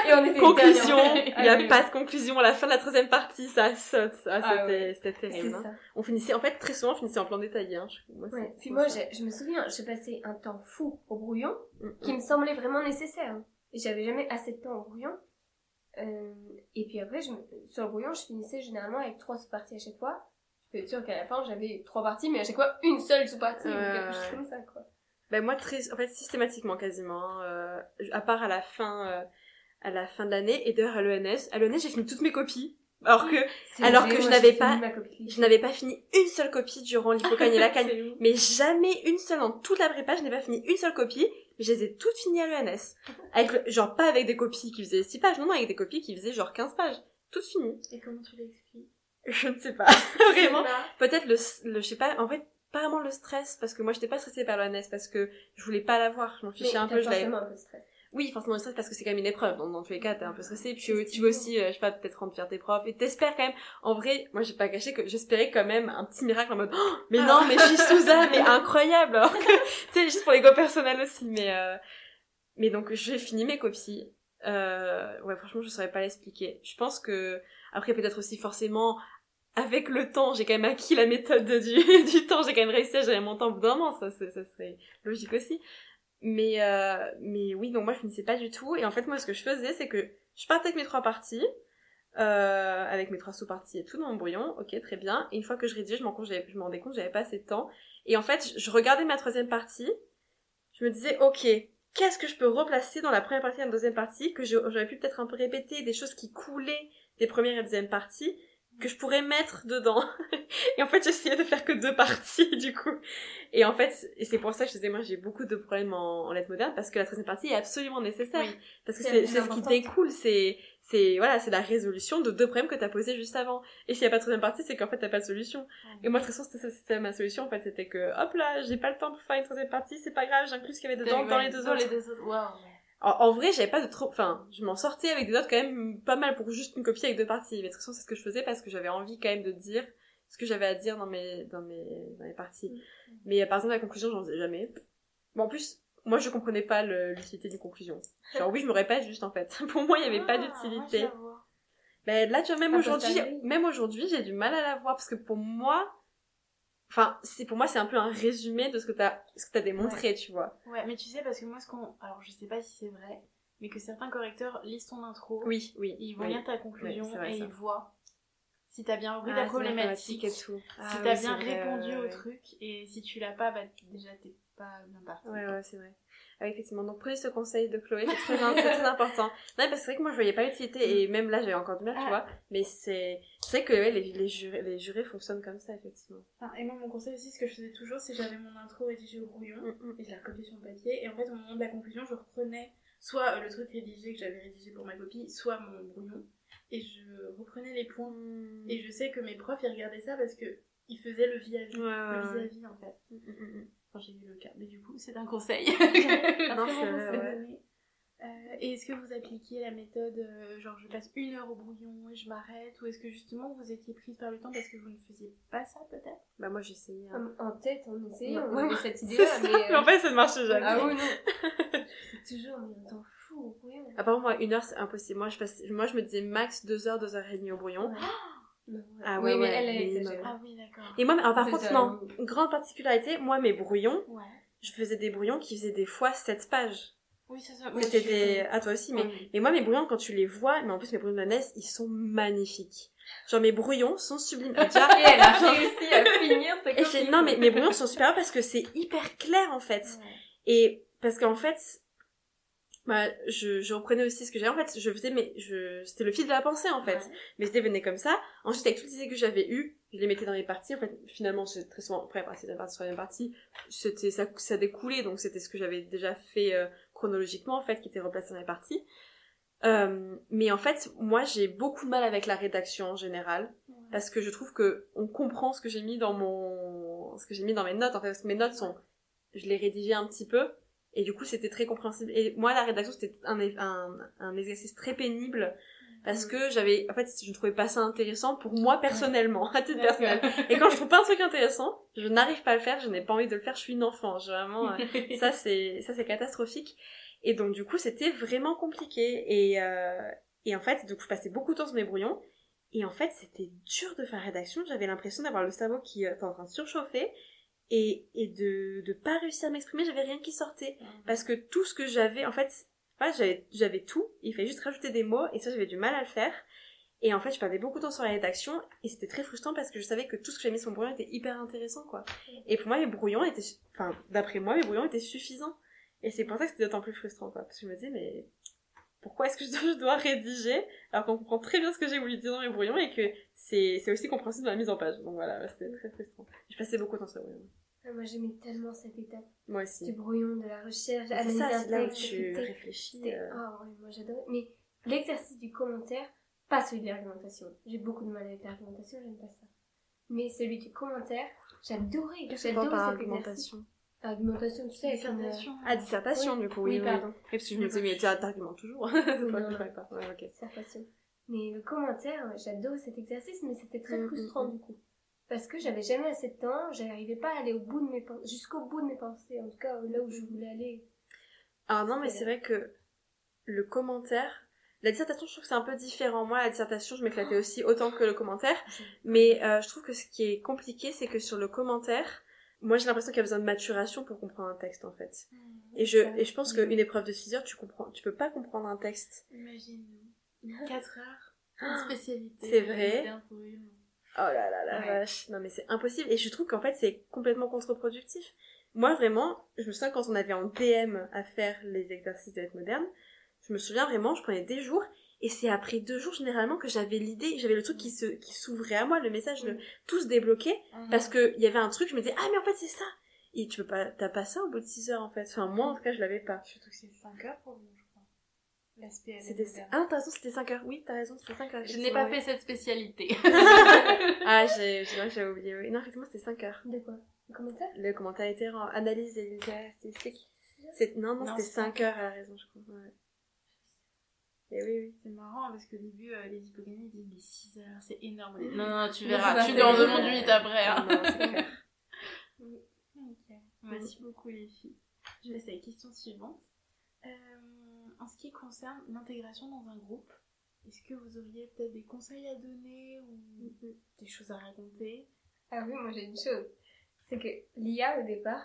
Et on était conclusion, il n'y a <laughs> Ah pas de conclusion. À la fin de la troisième partie, ça saute. Ah, Ah c'était terrible. hein. On finissait, en fait, très souvent, on finissait en plan détaillé. Hein. Je- moi, Ouais. c'est- Puis moi, je me souviens, j'ai passé un temps fou au brouillon Mm, qui mm. me semblait vraiment nécessaire. hein. Et j'avais jamais assez de temps au brouillon. Euh, et puis après, je sur le brouillon, je finissais généralement avec trois sous-parties à chaque fois. Je peux être sûre qu'à la fin, j'avais trois parties, mais à chaque fois, une seule sous-partie ou Ouais, quelque chose ouais. comme ça, quoi. Ben moi très en fait systématiquement quasiment euh, à part à la fin euh, à la fin de l'année et d'ailleurs à l'ENS à l'ENS j'ai fini toutes mes copies. Alors que Alors vrai, que je n'avais pas- je n'avais pas fini une seule copie durant l'hypocagne et la <laughs> cagne. Mais jamais une seule dans toute la prépa je n'ai pas fini une seule copie. Mais je les ai toutes finies à l'ENS avec le- genre pas avec des copies qui faisaient 6 pages. Non non avec des copies qui faisaient genre 15 pages. Toutes finies. Et comment tu l'expliques je ne sais pas. Vraiment. peut-être le, le je sais pas en fait pas vraiment le stress parce que moi j'étais pas stressée par l'ENS parce que je voulais pas l'avoir. Je m'en Mais fichais un t'as peu je l'avais Oui, forcément le stress parce que c'est quand même une épreuve. Dans, dans tous les cas, t'es un peu stressé. Puis euh, tu veux aussi, euh, je sais pas, peut-être rendre fier tes profs. Et t'espères quand même. En vrai, moi j'ai pas caché que j'espérais quand même un petit miracle en mode Oh, mais non, mais je suis Souza, mais incroyable. Alors que, tu sais, juste pour l'ego personnel aussi. Mais, euh, mais donc j'ai fini mes copies. Euh, ouais, franchement, je saurais pas l'expliquer. Je pense que, après peut-être aussi forcément, avec le temps, j'ai quand même acquis la méthode du, <laughs> du temps. J'ai quand même réussi à gérer mon temps au bout d'un moment. Ça, ça serait logique aussi. Mais, euh, mais oui, donc moi je finissais pas du tout. Et en fait, moi ce que je faisais, c'est que je partais avec mes trois parties, euh, avec mes trois sous-parties et tout dans mon brouillon, ok, très bien. Et une fois que je rédigeais, je m'en rendais compte, j'avais pas assez de temps. Et en fait, je regardais ma troisième partie, je me disais, ok, qu'est-ce que je peux replacer dans la première partie et la deuxième partie, que j'aurais pu peut-être un peu répéter, des choses qui coulaient des premières et deuxième parties, que je pourrais mettre dedans. <laughs> et en fait, j'essayais de faire que deux parties, <laughs> du coup. Et en fait, et c'est pour ça que je disais, moi, j'ai beaucoup de problèmes en, en lettres modernes, parce que la troisième partie est absolument nécessaire. Oui. Parce que C'est ce qui découle, c'est, c'est, voilà, c'est la résolution de deux problèmes que t'as posés juste avant. Et s'il y a pas de troisième partie, c'est qu'en fait, t'as pas de solution. Et moi, de toute façon, c'était, ma solution, en fait, c'était que, hop là, j'ai pas le temps pour faire une troisième partie, c'est pas grave, j'inclus ce qu'il y avait dedans dans les deux Dans les deux autres, waouh. En, en vrai, j'avais pas de trop, enfin, je m'en sortais avec des notes quand même pas mal pour juste une copie avec deux parties. Mais de toute façon, c'est ce que je faisais parce que j'avais envie quand même de dire ce que j'avais à dire dans mes, dans mes, dans mes parties. Mais euh, par exemple, la conclusion, j'en faisais jamais. Bon, en plus, moi, je comprenais pas l'utilité d'une conclusion. Genre, oui, je me répète juste, en fait. <laughs> pour moi, il y avait pas Ah, d'utilité. Mais là, tu vois, même Un aujourd'hui, posteriori. même aujourd'hui, j'ai du mal à la voir parce que pour moi, enfin, c'est pour moi, c'est un peu un résumé de ce que t'as, ce que t'as démontré, tu vois. Ouais, mais tu sais, parce que moi, ce qu'on. Alors, je sais pas si c'est vrai, mais que certains correcteurs lisent ton intro. Oui, oui. Ils vont oui. lire ta conclusion Oui, c'est vrai, et ça. ils voient si t'as bien repris Ah, c'est problématique, et tout. Ah si oui, t'as bien vrai, répondu au ouais. truc, et si tu l'as pas, bah déjà t'es pas bien parti. Ouais, ouais, c'est vrai. Ah, oui, effectivement. Donc, prenez ce conseil de Chloé, c'est très, très important. Non, parce que c'est vrai que moi, je voyais pas l'utilité, et même là, j'avais encore du mal, tu Ah. vois. Mais c'est, c'est vrai que ouais, les, les, jurés, les jurés fonctionnent comme ça, effectivement. Et moi, mon conseil aussi, ce que je faisais toujours, c'est que j'avais mon intro rédigé au brouillon, Mm, mm. et je la recopiais sur le papier, et en fait, au moment de la conclusion, je reprenais soit euh, le truc rédigé que j'avais rédigé pour ma copie, soit mon brouillon, et je reprenais les points. Et je sais que mes profs, ils regardaient ça parce que ils faisaient le vis-à-vis. Ouais, le vis-à-vis, en fait. Mm, mm, mm. Enfin, j'ai eu le cas, mais du coup, c'est un conseil. <laughs> <laughs> Non, c'est bon vrai, conseil ouais. donné. Euh, et est-ce que vous appliquiez la méthode, euh, genre je passe une heure au brouillon et je m'arrête, ou est-ce que justement vous étiez prise par le temps parce que vous ne faisiez pas ça peut-être? Bah, moi, j'essayais. hein. En, en tête, on essayait, Non, on ouais. avait cette <laughs> idée-là, ça, mais... mais euh, en fait, ça ne marchait jamais. Ah oui, non. C'est toujours, mais un temps fou au brouillon. Apparemment, moi, une heure, c'est impossible. Moi, je passe, moi, je me disais max deux heures, deux heures et demie au brouillon. Non, ouais. Ah oui, ouais, mais elle, elle exagère. Ah oui, d'accord. Et moi, mais- alors, par Deux contre, non. grande particularité, moi, mes brouillons, Ouais. je faisais des brouillons qui faisaient des fois 7 pages. Oui, c'est ça. C'était des... Ah, toi aussi, mais, Oui. mais moi, mes brouillons, quand tu les vois, mais en plus, mes brouillons de la NES, ils sont magnifiques. Genre, mes brouillons sont sublimes. Et déjà, Et elle a réussi à finir et non, mais mes brouillons sont super parce que c'est hyper clair, en fait. Et parce qu'en fait, bah, je, je reprenais aussi ce que j'avais. En fait, je faisais, mais je, c'était le fil de la pensée, en fait. Mes idées venaient comme ça. Ensuite, avec toutes les idées que j'avais eues, je les mettais dans les parties. En fait, finalement, c'est très souvent, après, partie de la partie, partie, c'était, ça, ça découlait, donc c'était ce que j'avais déjà fait euh, chronologiquement, en fait, qui était replacé dans les parties. Euh, mais en fait, moi, j'ai beaucoup de mal avec la rédaction en général, parce que je trouve que on comprend ce que j'ai mis dans mon, ce que j'ai mis dans mes notes, en fait, parce que mes notes sont, je les rédigeais un petit peu, et du coup, c'était très compréhensible. Et moi, la rédaction, c'était un, un, un exercice très pénible, parce que j'avais, en fait, je ne trouvais pas ça intéressant pour moi personnellement, à titre personnel. Et quand je trouve pas un truc intéressant, je n'arrive pas à le faire, je n'ai pas envie de le faire, je suis une enfant, je- vraiment, euh, <laughs> ça c'est, ça c'est catastrophique. Et donc du coup, c'était vraiment compliqué. Et, euh, et en fait, coup, je passais beaucoup de temps sur mes brouillons. Et en fait, c'était dur de faire rédaction. J'avais l'impression d'avoir le cerveau qui euh, était en train de surchauffer et, et de, de pas réussir à m'exprimer. J'avais rien qui sortait parce que tout ce que j'avais, en fait, ouais, j'avais, j'avais tout. Il fallait juste rajouter des mots et ça, j'avais du mal à le faire. Et en fait, je perdais beaucoup de temps sur la rédaction et c'était très frustrant parce que je savais que tout ce que j'avais mis sur mon brouillon était hyper intéressant, quoi. Et pour moi, mes brouillons étaient, enfin, d'après moi, mes brouillons étaient suffisants. Et c'est pour ça que c'était d'autant plus frustrant, quoi. Parce que je me disais, mais pourquoi est-ce que je dois, je dois rédiger alors qu'on comprend très bien ce que j'ai voulu dire dans mes brouillons et que c'est, c'est aussi compréhensible dans la mise en page. Donc voilà, c'était très frustrant. Je passais beaucoup de temps sur les brouillons. Ah, Moi, j'aimais tellement cette étape Moi du brouillon, de la recherche, C'est analyser ça, c'est là où tu réfléchis. C'était... euh, Ah ouais, moi j'adore. Mais l'exercice du commentaire, pas celui de l'argumentation. J'ai beaucoup de mal avec l'argumentation, j'aime pas ça. Mais celui du commentaire, j'adorais. J'adorais par cet exercice. Argumentation tu sais, une... Dissertation. Ah, dissertation, du coup, oui, Oui, oui. pardon. Oui, parce que je me disais, mais tu t'argumentes toujours. Non, <laughs> non. savais pas. Ouais, ok. Dissertation. Mais le commentaire, j'adorais cet exercice, mais c'était très Mm, frustrant mm, mm. du coup. Parce que j'avais jamais assez de temps, j'arrivais pas à aller au bout de mes jusqu'au bout de mes pensées, en tout cas là où je voulais aller. Alors non, mais C'est- c'est vrai que le commentaire, la dissertation, je trouve que c'est un peu différent. Moi, la dissertation, je m'éclatais aussi autant que le commentaire. Mais euh, je trouve que ce qui est compliqué, c'est que sur le commentaire, moi j'ai l'impression qu'il y a besoin de maturation pour comprendre un texte en fait. Et je, et je pense qu'une épreuve de 6 heures, tu comprends, tu peux pas comprendre un texte. Imagine, 4 heures, une <gasps> spécialité. C'est vrai. Oh là là la Ouais. vache. Non mais c'est impossible. Et je trouve qu'en fait c'est complètement contre-productif. Moi vraiment, je me souviens quand on avait en DM à faire les exercices de lettres moderne, je me souviens vraiment, je prenais des jours et c'est après deux jours généralement que j'avais l'idée, j'avais le truc qui se, qui s'ouvrait à moi, le message, le, tout se débloquait parce que il y avait un truc, je me disais ah mais en fait c'est ça. Et tu peux pas, t'as pas ça au bout de 6 heures en fait. Enfin moi en tout cas je l'avais pas. Surtout que c'est 5 heures pour vous, je crois. L'aspect C'était moderne. ah t'as raison c'était 5 heures. Oui t'as raison c'était 5 heures. Je n'ai pas fait cette spécialité. <laughs> ah j'ai, j'ai, j'ai oublié. Oui. Non effectivement c'était 5 heures. De quoi? Le commentaire? Le commentaire était en analyse et littéraire non, non, Non, c'était c'est 5 cinq heures, elle a raison, je crois. Ouais. Et oui, oui. C'est marrant parce qu'au début, euh, les hypogamies disent des 6 heures, c'est énorme. Non, non, tu verras, tu en fait. demandes 8 après. Hein. non. <laughs> Ok. Merci beaucoup les filles. Je laisse à la question suivante. Euh, en ce qui concerne l'intégration dans un groupe, est-ce que vous auriez peut-être des conseils à donner ou des choses à raconter? Ah oui, moi j'ai une chose. C'est que l'IA au départ,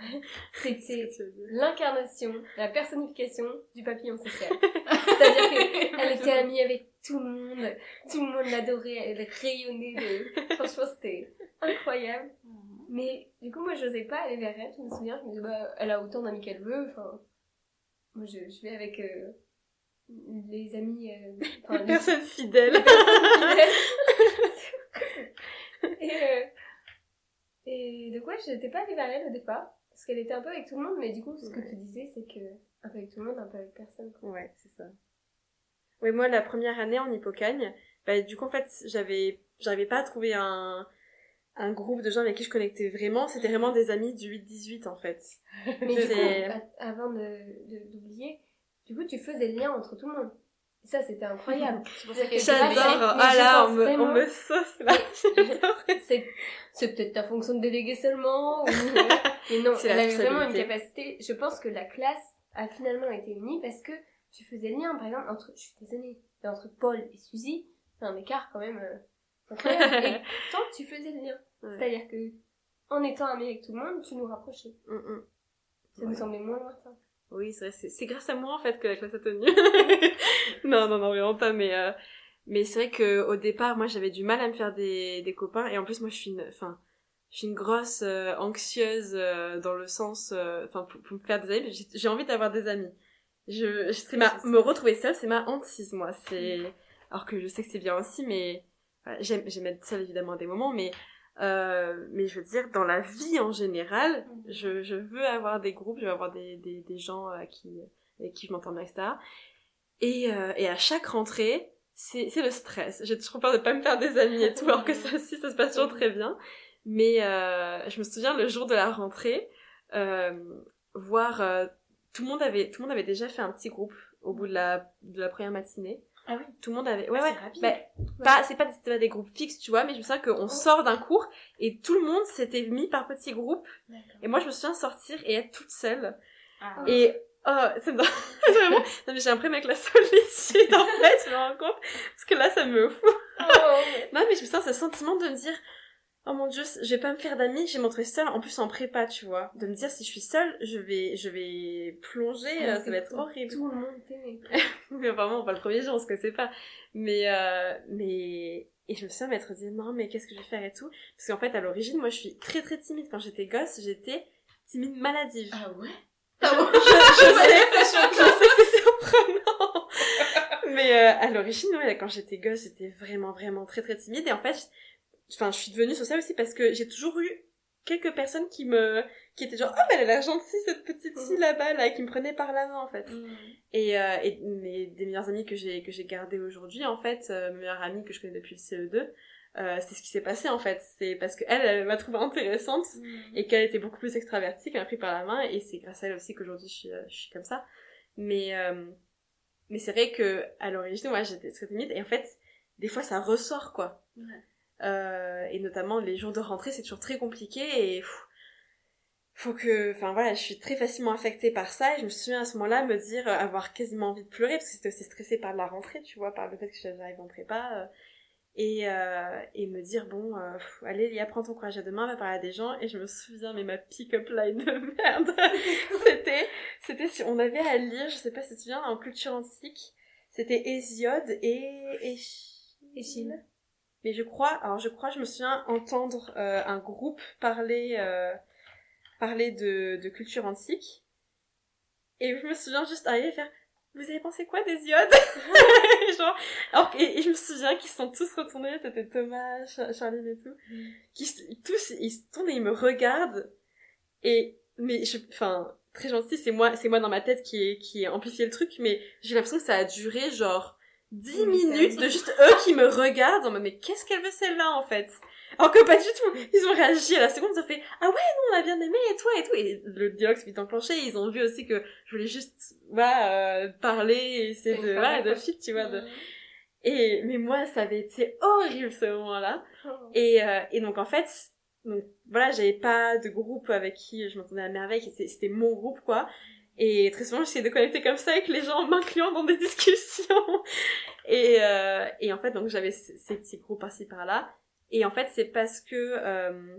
<laughs> c'était l'incarnation, la personnification du papillon social. <laughs> C'est-à-dire qu'elle était amie avec tout le monde, tout le monde l'adorait, elle rayonnait de... <laughs> Franchement, c'était incroyable. Mais du coup, moi, j'osais pas aller vers elle, je me souviens, je me disais, bah, elle a autant d'amis qu'elle veut, enfin... Moi, je, je vais avec euh, les amis... euh, enfin, les- Personne fidèle. et, euh, et de quoi j'étais pas allée vers elle au départ parce qu'elle était un peu avec tout le monde mais du coup ce que Ouais. tu disais c'est que un peu avec tout le monde un peu avec personne quoi. ouais, c'est ça. Oui, moi, la première année en hippocagne, bah, du coup, en fait, j'avais, j'arrivais pas à trouver un, un groupe de gens avec qui je connectais vraiment. C'était vraiment des amis du 8-18, en fait. mais du coup avant de de- d'oublier du coup tu faisais le lien entre tout le monde ça c'était incroyable <laughs> j'adore. Ah là, on me, vraiment- on me sauce, là. <laughs> C'est c'est peut-être ta fonction de déléguer seulement ou... <laughs> mais non elle avait vraiment une capacité je pense que la classe a finalement été unie parce que tu faisais le lien par exemple entre je suis désolée entre Paul et Suzy c'est un écart quand même euh, incroyable et tant que tu faisais le lien Ouais. c'est-à-dire que en étant ami avec tout le monde tu nous rapprochais Mm, mm. ça nous Ouais. semblait moins lointain Oui, c'est vrai, c'est grâce à moi en fait que la classe a tenu. Non, non, non, vraiment pas, mais euh, mais c'est vrai que au départ, moi, j'avais du mal à me faire des, des copains, et en plus, moi, je suis une, enfin, je suis une grosse euh, anxieuse euh, dans le sens, enfin, pour, pour, me faire des amis, j'ai envie d'avoir des amis. Je, c'est ma, me retrouver seule, c'est ma hantise, moi. C'est, alors que je sais que c'est bien aussi, mais j'aime, j'aime être seule évidemment à des moments, mais euh, mais je veux dire, dans la vie en général, mm. je, je veux avoir des groupes, je veux avoir des, des, des gens à qui, avec qui je m'entends bien, etc. Et, euh, et à chaque rentrée, c'est le stress. J'ai toujours peur de pas me faire des amis et tout, alors que ça aussi, ça se passe toujours très bien. Mais euh, je me souviens le jour de la rentrée, euh, voir euh, tout le monde avait tout le monde avait déjà fait un petit groupe au bout de la de la première matinée. Ah oui. Tout le monde avait. Ouais, ouais. Bah, pas, c'est pas, pas, des groupes fixes, tu vois, mais je me souviens qu'on oh. sort d'un cours et tout le monde s'était mis par petits groupes. Et moi, je me souviens sortir et être toute seule. Ah. Et, oh, c'est vraiment, <laughs> non, mais j'ai l'impression avec la solitude, en fait, je me rends compte. Parce que là, ça me fout. Oh. non, mais je me sens ce sentiment de me dire, oh mon dieu, je vais pas me faire d'amis, j'ai montré seule, en plus en prépa, tu vois. De me dire, si je suis seule, je vais, je vais plonger, ah, euh, ça va être horrible. Tout le monde t'aime. <laughs> mais vraiment, pas le premier jour, on se connaissait pas. Mais, euh, mais, et je me souviens m'être dit, non, mais qu'est-ce que je vais faire et tout. Parce qu'en fait, à l'origine, moi, je suis très très timide. Quand j'étais gosse, j'étais timide maladive. Ah ouais? Ah. Je, je, sais, je sais que c'est surprenant. mais euh, à l'origine, ouais, quand j'étais gosse, j'étais vraiment vraiment très très timide. Et en fait, enfin je suis devenue sociale aussi parce que j'ai toujours eu quelques personnes qui me qui étaient genre oh mais elle a l'air gentille cette petite fille mm. là-bas là qui me prenait par la main en fait mm. et, euh, et mes des meilleures amies que j'ai que j'ai gardées aujourd'hui en fait euh, ma meilleure amie que je connais depuis le CE2 euh, c'est ce qui s'est passé en fait. C'est parce que elle, elle m'a trouvée intéressante mm. et qu'elle était beaucoup plus extravertie qu'elle m'a pris par la main et c'est grâce à elle aussi qu'aujourd'hui je suis euh, je suis comme ça. Mais euh, mais c'est vrai que à l'origine moi j'étais très timide et en fait des fois ça ressort quoi. Euh, et notamment les jours de rentrée, c'est toujours très compliqué et faut que, enfin voilà, je suis très facilement affectée par ça et je me souviens à ce moment-là me dire avoir quasiment envie de pleurer parce que c'était aussi stressée par la rentrée, tu vois, par le fait que j'arrive en prépa et euh, et me dire bon, euh, allez, Lia, prends ton courage à demain, va parler à des gens et je me souviens mais ma pick-up line de merde, <laughs> c'était c'était si on avait à lire, je sais pas si tu te souviens en culture antique, c'était Hésiode et Échille. Mais je crois, alors je crois, je me souviens entendre euh, un groupe parler, euh, parler de, de culture antique. Et je me souviens juste arriver et faire, vous avez pensé quoi des iodes <laughs> <laughs> Genre, alors, et, je me souviens qu'ils sont tous retournés, c'était Thomas, Charlie et tout, mm. qui tous, ils se tournent et ils me regardent. Et, mais je, enfin, très gentil, c'est moi, c'est moi dans ma tête qui est, qui est amplifié le truc, mais j'ai l'impression que ça a duré genre 10 minutes de juste eux qui me regardent en mode mais qu'est-ce qu'elle veut celle-là en fait? Alors que pas du tout ils ont réagi à la seconde ils ont fait ah ouais non on a bien aimé et toi et tout et le dialogue s'est vite enclenché ils ont vu aussi que je voulais juste voilà euh, parler et essayer de voilà de fit tu vois de... et mais moi ça avait été horrible ce moment-là oh. et euh, et donc en fait donc voilà j'avais pas de groupe avec qui je m'entendais à merveille c'était mon groupe quoi et très souvent, j'essaie de connecter comme ça avec les gens, <laughs> m'incluant dans des <laughs> discussions. Et, euh, et en fait, donc j'avais ces petits groupes par-ci par-là. Et en fait, c'est parce que euh,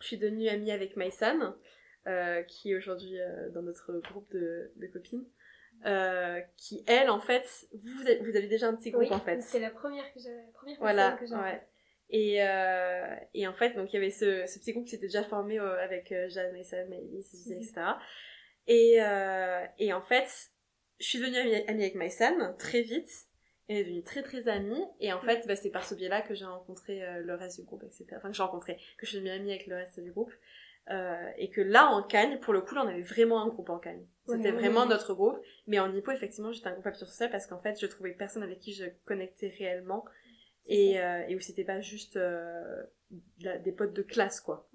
je suis devenue amie avec Maïsan, euh, qui est aujourd'hui euh, dans notre groupe de, de copines. Euh, qui elle en fait vous avez, vous avez déjà un petit groupe oui, en fait c'est la première que j'ai première voilà, que j'ai ouais. et euh, et en fait donc il y avait ce, ce petit groupe qui s'était déjà formé avec Jeanne Maïsan Maïlis etc et, euh, et en fait, je suis devenue amie, avec Maïsan très vite. Elle est devenue très très amie. Et en fait, bah, c'est par ce biais-là que j'ai rencontré euh, le reste du groupe, etc. Enfin, que j'ai rencontré, que je suis devenue amie avec le reste du groupe. Euh, et que là, en Cagne, pour le coup, là, on avait vraiment un groupe en Cagne. C'était vraiment notre groupe. Mais en Hippo, effectivement, j'étais un groupe sur social parce qu'en fait, je trouvais personne avec qui je connectais réellement. Et, euh, et où c'était pas juste des potes de classe, quoi.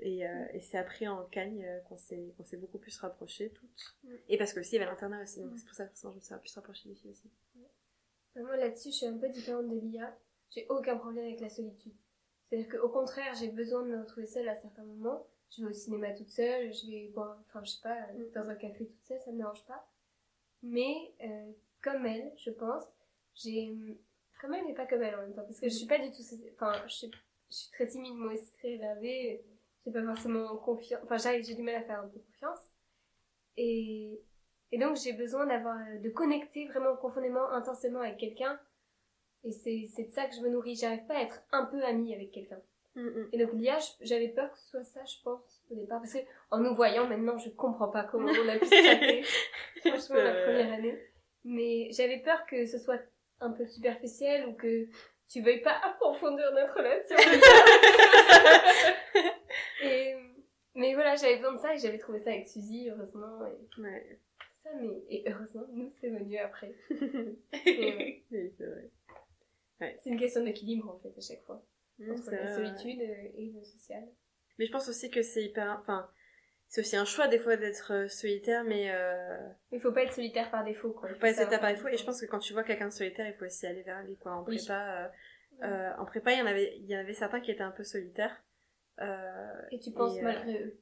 Et, euh, et c'est après en Cagne euh, qu'on s'est, qu'on s'est beaucoup plus rapprochés toutes. Et parce que aussi il y avait l'internat aussi, donc c'est pour ça que je me suis plus rapprochée des filles aussi. Moi là-dessus, je suis un peu différente de Lia. J'ai aucun problème avec la solitude. C'est-à-dire qu'au contraire, j'ai besoin de me retrouver seule à certains moments. Je vais au cinéma toute seule, je vais boire, enfin je sais pas, mm. dans un café toute seule, ça me dérange pas. Mais euh, comme elle, je pense, j'ai comme elle mais pas comme elle en même temps parce que je suis pas du tout enfin je suis, je suis très timide moi aussi très réservée j'ai pas forcément confiance, enfin j'ai du mal à faire un peu confiance. Et, et donc j'ai besoin d'avoir, de connecter vraiment profondément, intensément avec quelqu'un. Et c'est, c'est de ça que je me nourris. J'arrive pas à être un peu amie avec quelqu'un. Mm, mm. Et donc l'IA, j'avais peur que ce soit ça, je pense, au départ. Parce que en nous voyant maintenant, je comprends pas comment on a pu se <laughs> rater. Franchement, la Euh. première année. Mais j'avais peur que ce soit un peu superficiel ou que tu veuilles pas approfondir notre relation. <laughs> et, mais voilà, j'avais besoin de ça et j'avais trouvé ça avec Suzy, heureusement. Et Ouais. Ça, mais, et heureusement, nous, c'est venu après. Et <laughs> ouais, Oui, c'est vrai. c'est une question d'équilibre, en fait, à chaque fois. Entre la vrai, ouais. solitude et le social. Mais je pense aussi que c'est hyper. Enfin, c'est aussi un choix des fois d'être euh, solitaire, mais. Euh... Il faut pas être solitaire par défaut, quoi. Faut pas être solitaire par défaut. Et je pense que quand tu vois quelqu'un de solitaire, il faut aussi aller vers lui, quoi. En Oui. prépa, euh, euh, en prépa, il y en avait, il y en avait certains qui étaient un peu solitaires. Euh, Et tu penses Et, euh, malgré eux.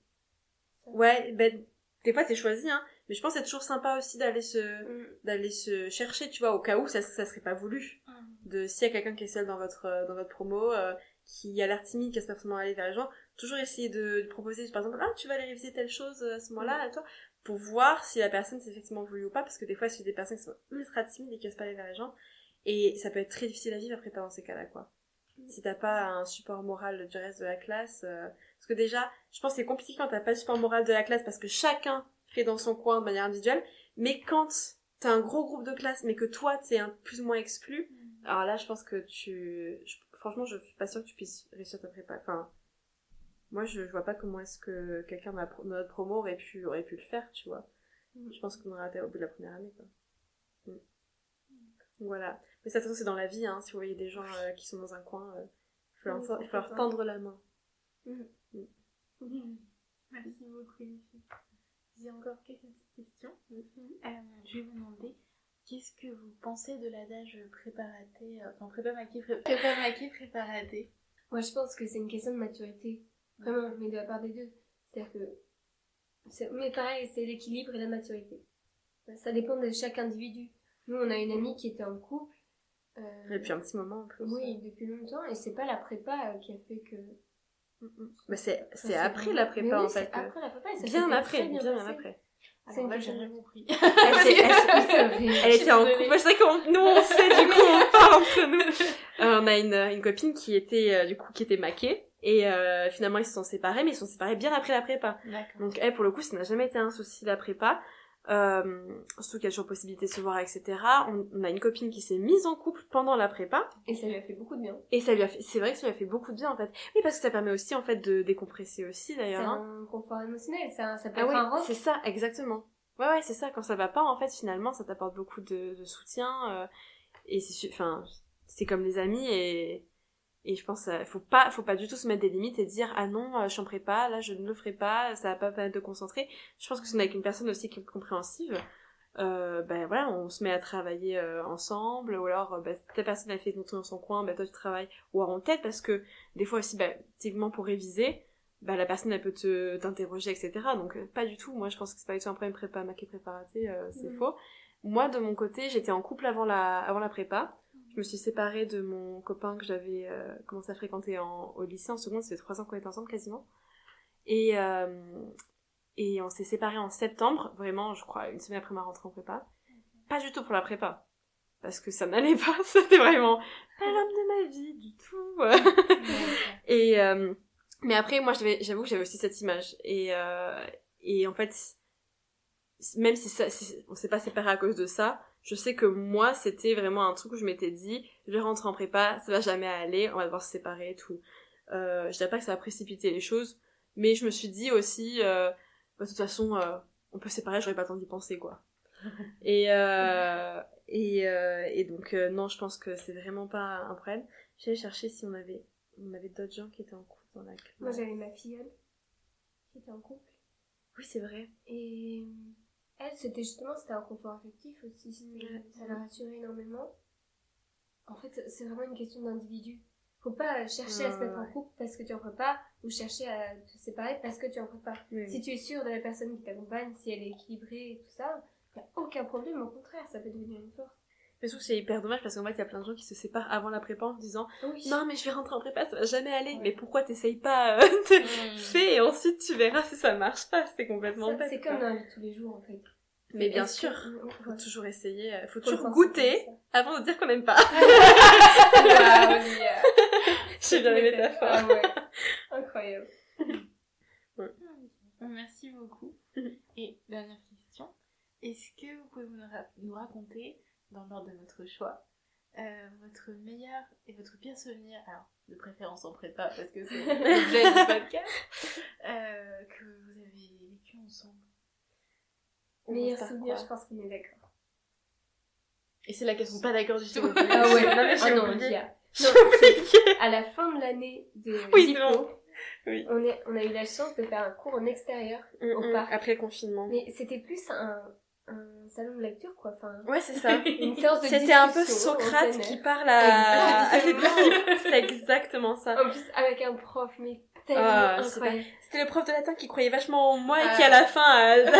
Ouais, ben, des fois c'est choisi, hein. Mais je pense que c'est toujours sympa aussi d'aller se, Mm. d'aller se chercher, tu vois, au cas où ça, ça serait pas voulu. De s'il y a quelqu'un qui est seul dans votre, euh, dans votre promo, euh, qui a l'air timide, qui a pas forcément aller vers les gens, toujours essayer de, de proposer, par exemple, ah, tu vas aller réviser telle chose euh, à ce moment-là, toi, pour voir si la personne s'est effectivement voulu ou pas, parce que des fois, c'est des personnes qui sont ultra timides et qui osent pas aller vers les gens, et ça peut être très difficile à vivre après pas dans ces cas-là, quoi. Si t'as pas un support moral du reste de la classe, euh, parce que déjà, je pense que c'est compliqué quand t'as pas le support moral de la classe parce que chacun fait dans son coin de manière individuelle, mais quand t'as un gros groupe de classe mais que toi t'es un plus ou moins exclu, alors là je pense que tu... je- franchement je suis pas sûre que tu puisses réussir ta prépa. Enfin, moi je, je vois pas comment est-ce que quelqu'un de notre promo aurait pu, aurait pu le faire, tu vois. Je pense qu'on aurait raté au bout de la première année quoi. Mm. Voilà. Mais ça c'est dans la vie, hein, si vous voyez des gens euh, qui sont dans un coin, euh, il faut leur, Oui, il faut leur complètement. tendre la main. <laughs> Merci beaucoup, les filles. J'ai encore quelques petites questions. Euh, je vais vous demander qu'est-ce que vous pensez de l'adage préparaté, euh, enfin prépa maquis, préparaté? Moi, je pense que c'est une question de maturité. Vraiment, mais de la part des deux. C'est-à-dire que. Mais pareil, c'est l'équilibre et la maturité. Ça dépend de chaque individu. Nous, on a une amie qui était en couple. euh, Et puis un petit moment en plus. Oui, depuis longtemps. Et c'est pas la prépa euh, qui a fait que. Mais c'est c'est après la prépa oui, en fait. c'est après la prépa. et ça Bien après, bien, après. C'est Alors là, j'ai rien compris. <laughs> Elle, s'est- elle s'est- <laughs> elle était en couple. Moi, je sais qu'on, nous, on sait, du coup, on <laughs> parle entre nous. Euh, on a une, une copine qui était, euh, du coup, qui était maquée. Et euh, finalement, ils se sont séparés, mais ils se sont séparés bien après la prépa. D'accord. Donc, elle, pour le coup, ça n'a jamais été un souci, la prépa. Euh, surtout qu'il y a toujours possibilité de se voir, etc. On, on a une copine qui s'est mise en couple pendant la prépa. Et ça lui a fait beaucoup de bien. Et ça lui a fait, c'est vrai que ça lui a fait beaucoup de bien, en fait. Oui, parce que ça permet aussi, en fait, de décompresser aussi, C'est d'ailleurs. hein. un confort émotionnel. Ça, ça peut Ah être oui, un rock. c'est ça, exactement. Ouais, ouais, c'est ça. Quand ça va pas, en fait, finalement, ça t'apporte beaucoup de, de soutien. euh, et c'est, enfin, c'est comme les amis et, et je pense, euh, faut pas, faut pas du tout se mettre des limites et dire, ah non, euh, je suis en prépa, là, je ne le ferai pas, ça va pas permettre de concentrer. Je pense que si on est avec une personne aussi qui est compréhensive, euh, ben voilà, on se met à travailler euh, ensemble, ou alors, ben, ta personne a fait ton truc dans son coin, ben toi tu travailles ou en tête, parce que des fois aussi, ben, typiquement pour réviser, bah, la personne elle peut te t'interroger etc donc pas du tout moi je pense que c'est pas du tout un problème prépa maquet préparaté euh, c'est Mhm. faux moi de mon côté j'étais en couple avant la avant la prépa je me suis séparée de mon copain que j'avais euh, commencé à fréquenter en, au lycée. En seconde ça fait trois ans qu'on est ensemble quasiment. Et euh, et on s'est séparés en septembre. Vraiment je crois une semaine après ma rentrée en prépa. Pas du tout pour la prépa. Parce que ça n'allait pas. <laughs> C'était vraiment pas l'homme de ma vie du tout. <laughs> Et euh, mais après, moi, j'avoue que j'avais aussi cette image. Et, et en fait, même si, ça, si on s'est pas séparés à cause de ça, je sais que moi, c'était vraiment un truc où je m'étais dit, je vais rentrer en prépa, ça va jamais aller, on va devoir se séparer et tout. Euh, je dirais pas que ça a précipité les choses, mais je me suis dit aussi, euh, bah, de toute façon, euh, on peut se séparer, j'aurais pas le temps d'y penser, quoi. <laughs> et, euh, et, et donc, non, je pense que c'est vraiment pas un problème. J'allais chercher si on avait, on avait d'autres gens qui étaient en couple dans la classe. Moi, j'avais ma filleule qui était en couple. Oui, c'est vrai. Et elle, c'était justement, c'était un confort affectif aussi. Ça la rassurait énormément. En fait, c'est vraiment une question d'individu. Faut pas chercher à se mettre en couple parce que tu en peux pas, ou chercher à te séparer parce que tu en peux pas. Si tu es sûr de la personne qui t'accompagne, si elle est équilibrée et tout ça, y a aucun problème, au contraire, ça peut devenir une force. Mais je trouve que c'est hyper dommage parce qu'en fait, il y a plein de gens qui se séparent avant la prépa en se disant Oui. Non, mais je vais rentrer en prépa, ça va jamais aller. Ouais. Mais pourquoi t'essayes pas euh, de Mm. fais et ensuite tu verras si ça marche pas. C'est complètement bête. C'est comme dans la vie de tous les jours en fait. Mais bien sûr, que- faut Ouais. toujours essayer, euh, faut Faut toujours goûter avant de dire qu'on n'aime pas. J'ai <laughs> bien les métaphores. Ah ouais. Incroyable. Merci beaucoup. Et dernière question. Est-ce que vous pouvez nous, ra- nous raconter, dans l'ordre de votre choix, euh, votre meilleur et votre pire souvenir, alors de préférence en prépa parce que c'est <laughs> l'objet du podcast, euh, que vous avez vécu ensemble Meilleur Par souvenir, je pense qu'on est d'accord. Et c'est là qu'elles sont pas d'accord du tout. <laughs> Ah ouais, Non, mais j'ai ah non, oublié. Non, <laughs> à la fin de l'année de Oui. Oui. on, est, on a eu la chance de faire un cours en extérieur. Mm, Au mm, parc. Après le confinement. Mais c'était plus un, un salon de lecture, quoi. Enfin, Ouais, c'est ça. <laughs> C'était un peu Socrate qui parle à, ses Exactement. ça. En plus, avec un prof, mais tellement Ah, c'est incroyable. C'était le prof de latin qui croyait vachement en moi et Ah. qui à la fin a, <laughs> <laughs> a pu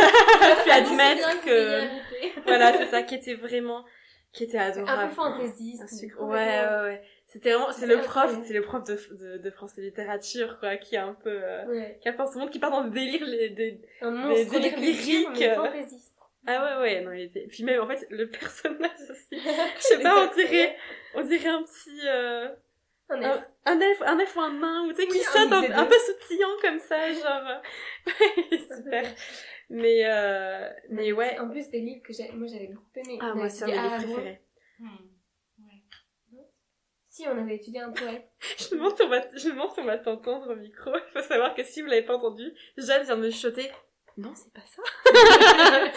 C'est bien admettre que voilà c'est ça qui était vraiment qui était Un adorable. peu fantaisiste. Un mais sucre- Ouais ouais ouais. C'était vraiment c'est le prof c'est le prof de, de, de français littérature quoi qui est un peu euh, Ouais. qui a pas ce monde qui part dans des délires les des des lyriques, euh. fantaisiste. Ah ouais ouais non il était puis même en fait le <laughs> personnage aussi <laughs> je sais pas on dirait on dirait un petit euh, Un elfe. un elfe un elfe ou un nain ou tu sais qui Oui, saute un, peu sautillant comme ça genre euh, <laughs> super mais euh, mais ouais En plus, des livres que j'ai- moi j'avais beaucoup aimé. ah moi c'est un de mes préférés Hmm. Ouais. Si, on avait étudié un poète. Je me demande si on va, je me demande si on va t'entendre au micro. Il faut savoir que si vous l'avez pas entendu, Jeanne vient de me chuchoter. Non, c'est pas ça. <laughs>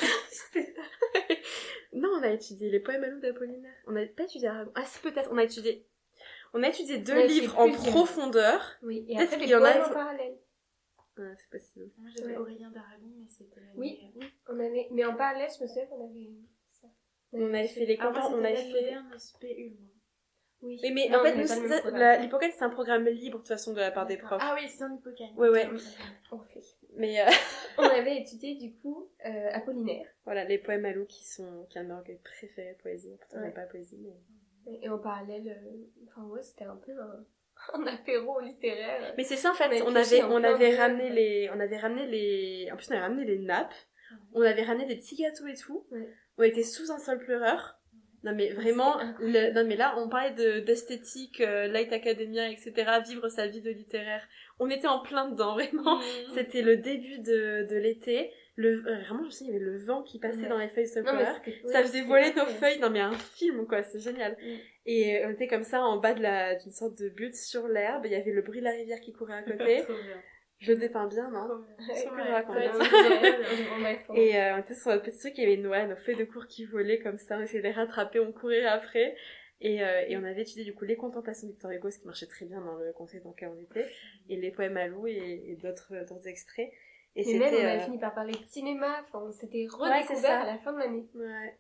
C'est ça. non, on a étudié les poèmes à l'eau d'Apollinaire. On n'a pas étudié Aragon. Ah si, peut-être. On a étudié. On a étudié deux livres en profondeur. Oui, et après qu'il les y en a en parallèle. Ah, c'est possible. Moi j'avais Ouais. Aurélien d'Aragon, mais c'était. Oui. mais- On avait... Mais en parallèle, je me souviens qu'on avait ça. On avait fait les Ah, campagnes, on avait fait... moderne SPU. Oui. Mais, mais Non, en fait, l'hypothèse, c'est un programme libre, de toute façon, de la part des profs. Ah oui, c'est un hippocampe. Ouais, ouais. On fait. Mais euh, <laughs> On avait étudié du coup euh, Apollinaire. voilà, les poèmes à l'eau qui sont, qui est un de mes recueils préférés de poésie. Pourtant, Ouais. j'aime pas poésie, mais... Et en parallèle, euh, enfin ouais, c'était un peu un, <laughs> un apéro littéraire. Mais c'est ça en fait, on avait, on avait de- ramené les, on avait ramené les, en plus on avait ramené les nappes, on avait ramené des petits gâteaux et tout, Ouais. on était sous un seul pleureur. Non mais vraiment, le- non mais là on parlait de d'esthétique, euh, light academia, etc. Vivre sa vie de littéraire. On était en plein dedans <laughs> vraiment. C'était le début de, de l'été. Le, euh, vraiment je sais il y avait le vent qui passait Ouais. dans les feuilles de Ça faisait voler nos feuilles, non mais un film quoi, c'est génial. Mm. Et euh, on était comme ça en bas de la d'une sorte de butte sur l'herbe, il y avait le bruit de la rivière qui courait à <laughs> côté. Trop bien. Je le dépeins bien, non. Ouais, Ouais. Ouais, ouais, on Et euh, on était sur notre petit truc, il y avait ouais, nos feuilles de cours qui volaient comme ça, on essayait de les rattraper, on courait après. Et, euh, et on avait étudié du coup les contemplations de Victor Hugo, ce qui marchait très bien dans le contexte dans lequel on était, et les poèmes à Lou et, et d'autres extraits. Et Mais même, on a euh, fini par parler de cinéma, enfin, on s'était redécouvert à la fin de l'année. Ouais.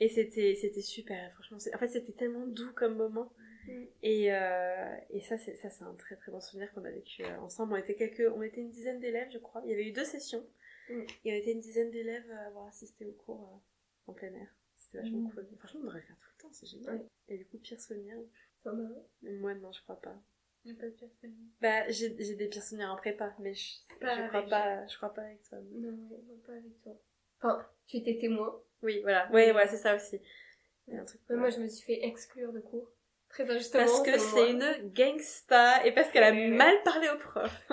Et c'était c'était super, franchement. En fait, c'était tellement doux comme moment. Mm. Et, euh, et ça, c'est ça, c'est un très très bon souvenir qu'on a vécu euh, ensemble. On était quelques, on était une dizaine d'élèves, je crois. Il y avait eu deux sessions. Mm. Et on était une dizaine d'élèves à avoir assisté au cours euh, en plein air. C'était vachement Mm. cool. Franchement, on devrait le faire tout le temps, c'est génial. Ouais. Et du coup, pire souvenir T'en as un? Moi, non, je crois pas. Pas de pire souvenir. Bah, j'ai j'ai des pires souvenirs en prépa, mais je, Pas je crois pas, je crois pas avec toi. Non, non, pas avec toi. Enfin, tu étais témoin. Oui, voilà. Ouais, ouais, c'est ça aussi. Un truc, ouais. moi, je me suis fait exclure de cours. Très injustement. Parce que c'est une gangsta et parce qu'elle a mal parlé au prof. <laughs>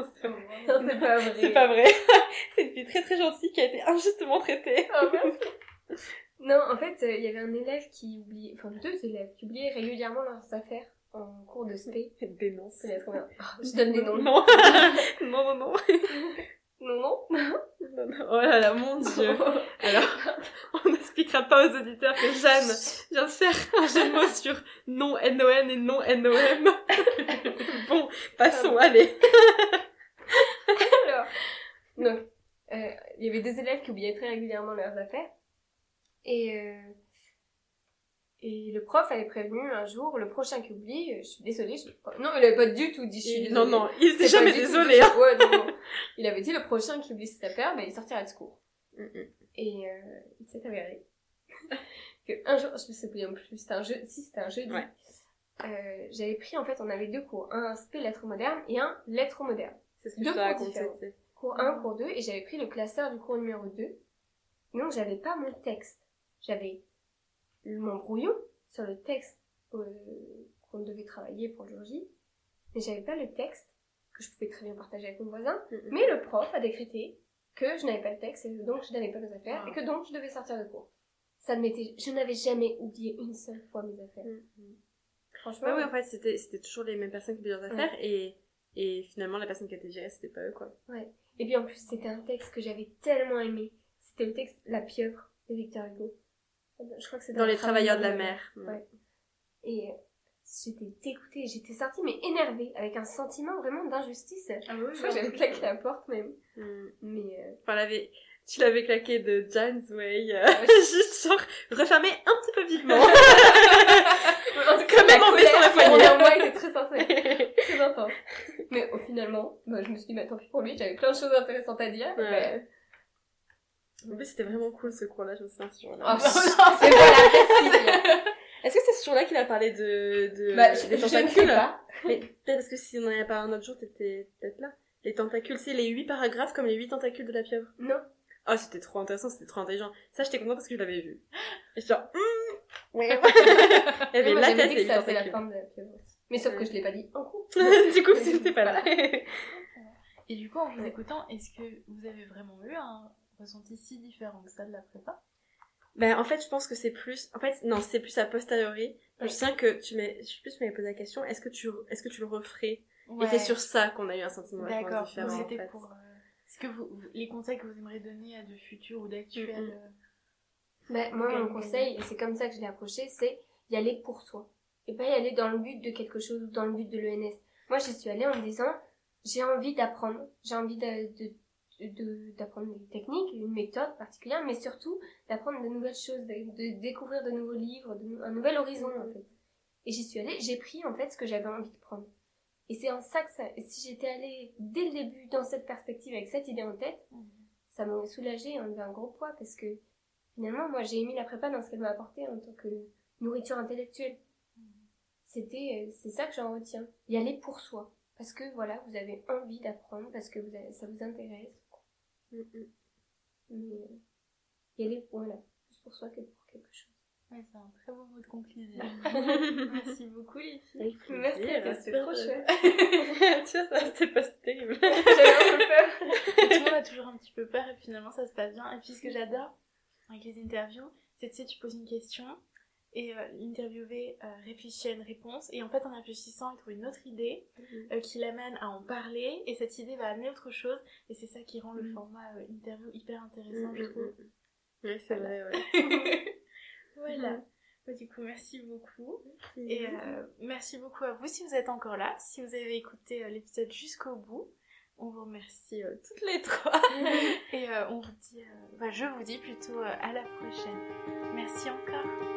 Non, c'est pas vrai. C'est pas vrai. <laughs> c'est une fille très très gentille qui a été injustement traitée. Ah, merci. <laughs> non, en fait, euh, il y avait un élève qui oubliait, enfin deux élèves qui oubliaient régulièrement leurs affaires en cours de spé. Dénonce. Je donne les noms. Non. non, non, non. Non, non. <laughs> Non, non. Oh là là, mon dieu. <laughs> Alors, <laughs> on n'expliquera pas aux auditeurs que Jeanne vient de faire un jeu de mots sur non NON et non NOM. bon, passons, allez. Alors, donc, euh, il y avait deux élèves qui oubliaient très régulièrement leurs affaires. Et, euh, et le prof avait prévenu un jour, le prochain qui oublie, euh, je suis désolée, je... non, il avait pas du tout dit je suis désolée. Non, non, il était jamais désolé. Hein. Ouais, non, non. Il avait dit le prochain qui oublie ses affaires, ben, il sortira de secours. Mm, mm. Et euh, il s'est avéré <laughs> que un jour, je me souviens plus, c'était un jeu, si c'était un jeudi. Ouais. Euh, j'avais pris, en fait, on avait deux cours, un spé lettres modernes et un lettres modernes. C'est ce que Deux je cours différents. Cours 1, cours 2, et j'avais pris le classeur du cours numéro 2. Et donc, j'avais pas mon texte. J'avais mon brouillon sur le texte euh, qu'on devait travailler pour le jour J, mais j'avais pas le texte que je pouvais très bien partager avec mon voisin. Mhm. Mais le prof a décrété que je n'avais pas le texte et que donc je n'avais pas mes affaires Ah. et que donc je devais sortir de cours. Ça m'était, je n'avais jamais oublié une seule fois mes affaires. Mhm. Franchement, Ouais, ouais, en fait, c'était c'était toujours les mêmes personnes qui faisaient leurs affaires et, et finalement, la personne qui était gérée, c'était pas eux, quoi. Et puis en plus, c'était un texte que j'avais tellement aimé. C'était le texte La pieuvre de Victor Hugo. Je crois que c'est Dans les travailleurs de la mer. Ouais. Et euh, j'étais dégoûtée, j'étais sortie mais énervée, avec un sentiment vraiment d'injustice. Ah oui, Je crois que j'avais claqué la porte même. Mhm. Mais euh, Enfin, l'avais- tu l'avais claqué de John's Way. euh, Ouais. <laughs> juste genre, refermé un petit peu vivement. <laughs> en tout cas, Quand même la en baissant la poignée. en moi était très sincère, <laughs> très intense. Mais au finalement, bah, je me suis dit, bah tant pis pour lui, j'avais plein de choses intéressantes à dire. Ouais. En plus, c'était vraiment cool ce cours-là, je me souviens ce jour-là. <laughs> Oh, c'est voilà. Est-ce que c'est ce jour-là qu'il a parlé de, de Bah, je, des je tentacules. Mais peut-être parce que si on en avait parlé un autre jour, t'étais peut-être là. Les tentacules, c'est les huit paragraphes comme les huit tentacules de la pieuvre. Non. Oh, c'était trop intéressant, c'était trop intelligent. Ça, j'étais contente parce que je l'avais vu. Et j'étais genre, hum, ouais. Il y avait la tête dit et les la forme de la pieuvre aussi. Mais sauf que je l'ai pas dit en cours. <laughs> du coup, c'était pas là. Et du coup, en vous écoutant, est-ce que vous avez vraiment eu un ressenti si différent que ça de la prépa Ben, en fait, je pense que c'est plus, en fait, non, c'est plus a posteriori. Je sens que tu m'as, je sais plus, m'avais posé la question, est-ce que tu, est-ce que tu le referais? Et c'est sur ça qu'on a eu un sentiment D'accord, différent. en c'était fait. pour. euh, Est-ce que vous, les conseils que vous aimeriez donner à de futurs ou d'actuels euh, Bah, moi, mon conseil, et c'est comme ça que je l'ai approché, c'est y aller pour soi. Et pas y aller dans le but de quelque chose ou dans le but de l'ENS. Moi, j'y suis allée en me disant, j'ai envie d'apprendre. J'ai envie de, de- d'apprendre des techniques, une méthode particulière, mais surtout d'apprendre de nouvelles choses, de, découvrir de nouveaux livres, un nouvel horizon, en fait. Et j'y suis allée, j'ai pris, en fait, ce que j'avais envie de prendre. Et c'est en ça que si j'étais allée dès le début dans cette perspective avec cette idée en tête, ça m'aurait soulagée et enlevé un gros poids parce que finalement, moi, j'ai aimé la prépa dans ce qu'elle m'a apporté en tant que nourriture intellectuelle. C'était, euh, c'est ça que j'en retiens. Y aller pour soi. Parce que voilà, vous avez envie d'apprendre, parce que vous ça vous intéresse. Mm, mm. Mais euh, y aller, voilà, plus pour soi que pour quelque chose. Ouais, c'est un très beau mot de conclusion. <laughs> Merci beaucoup, les filles. Merci c'était trop chouette. <laughs> tu vois, ça, c'était pas terrible. <laughs> J'avais un peu peur. Tout le monde a toujours un petit peu peur et finalement ça se passe bien. Et puis ce que j'adore avec les interviews, c'est tu sais, tu poses une question et euh, l'interviewé euh, réfléchit à une réponse et en fait en réfléchissant il trouve une autre idée euh, qui l'amène à en parler et cette idée va amener autre chose et c'est ça qui rend le Mhm. format interview hyper intéressant je trouve. Oui, c'est vrai, ouais. <laughs> Voilà. Bah, du coup merci beaucoup et euh, merci beaucoup à vous si vous êtes encore là, si vous avez écouté euh, l'épisode jusqu'au bout. On vous remercie euh, toutes les trois. <laughs> Et on vous dit, bah, je vous dis plutôt à la prochaine. Merci encore.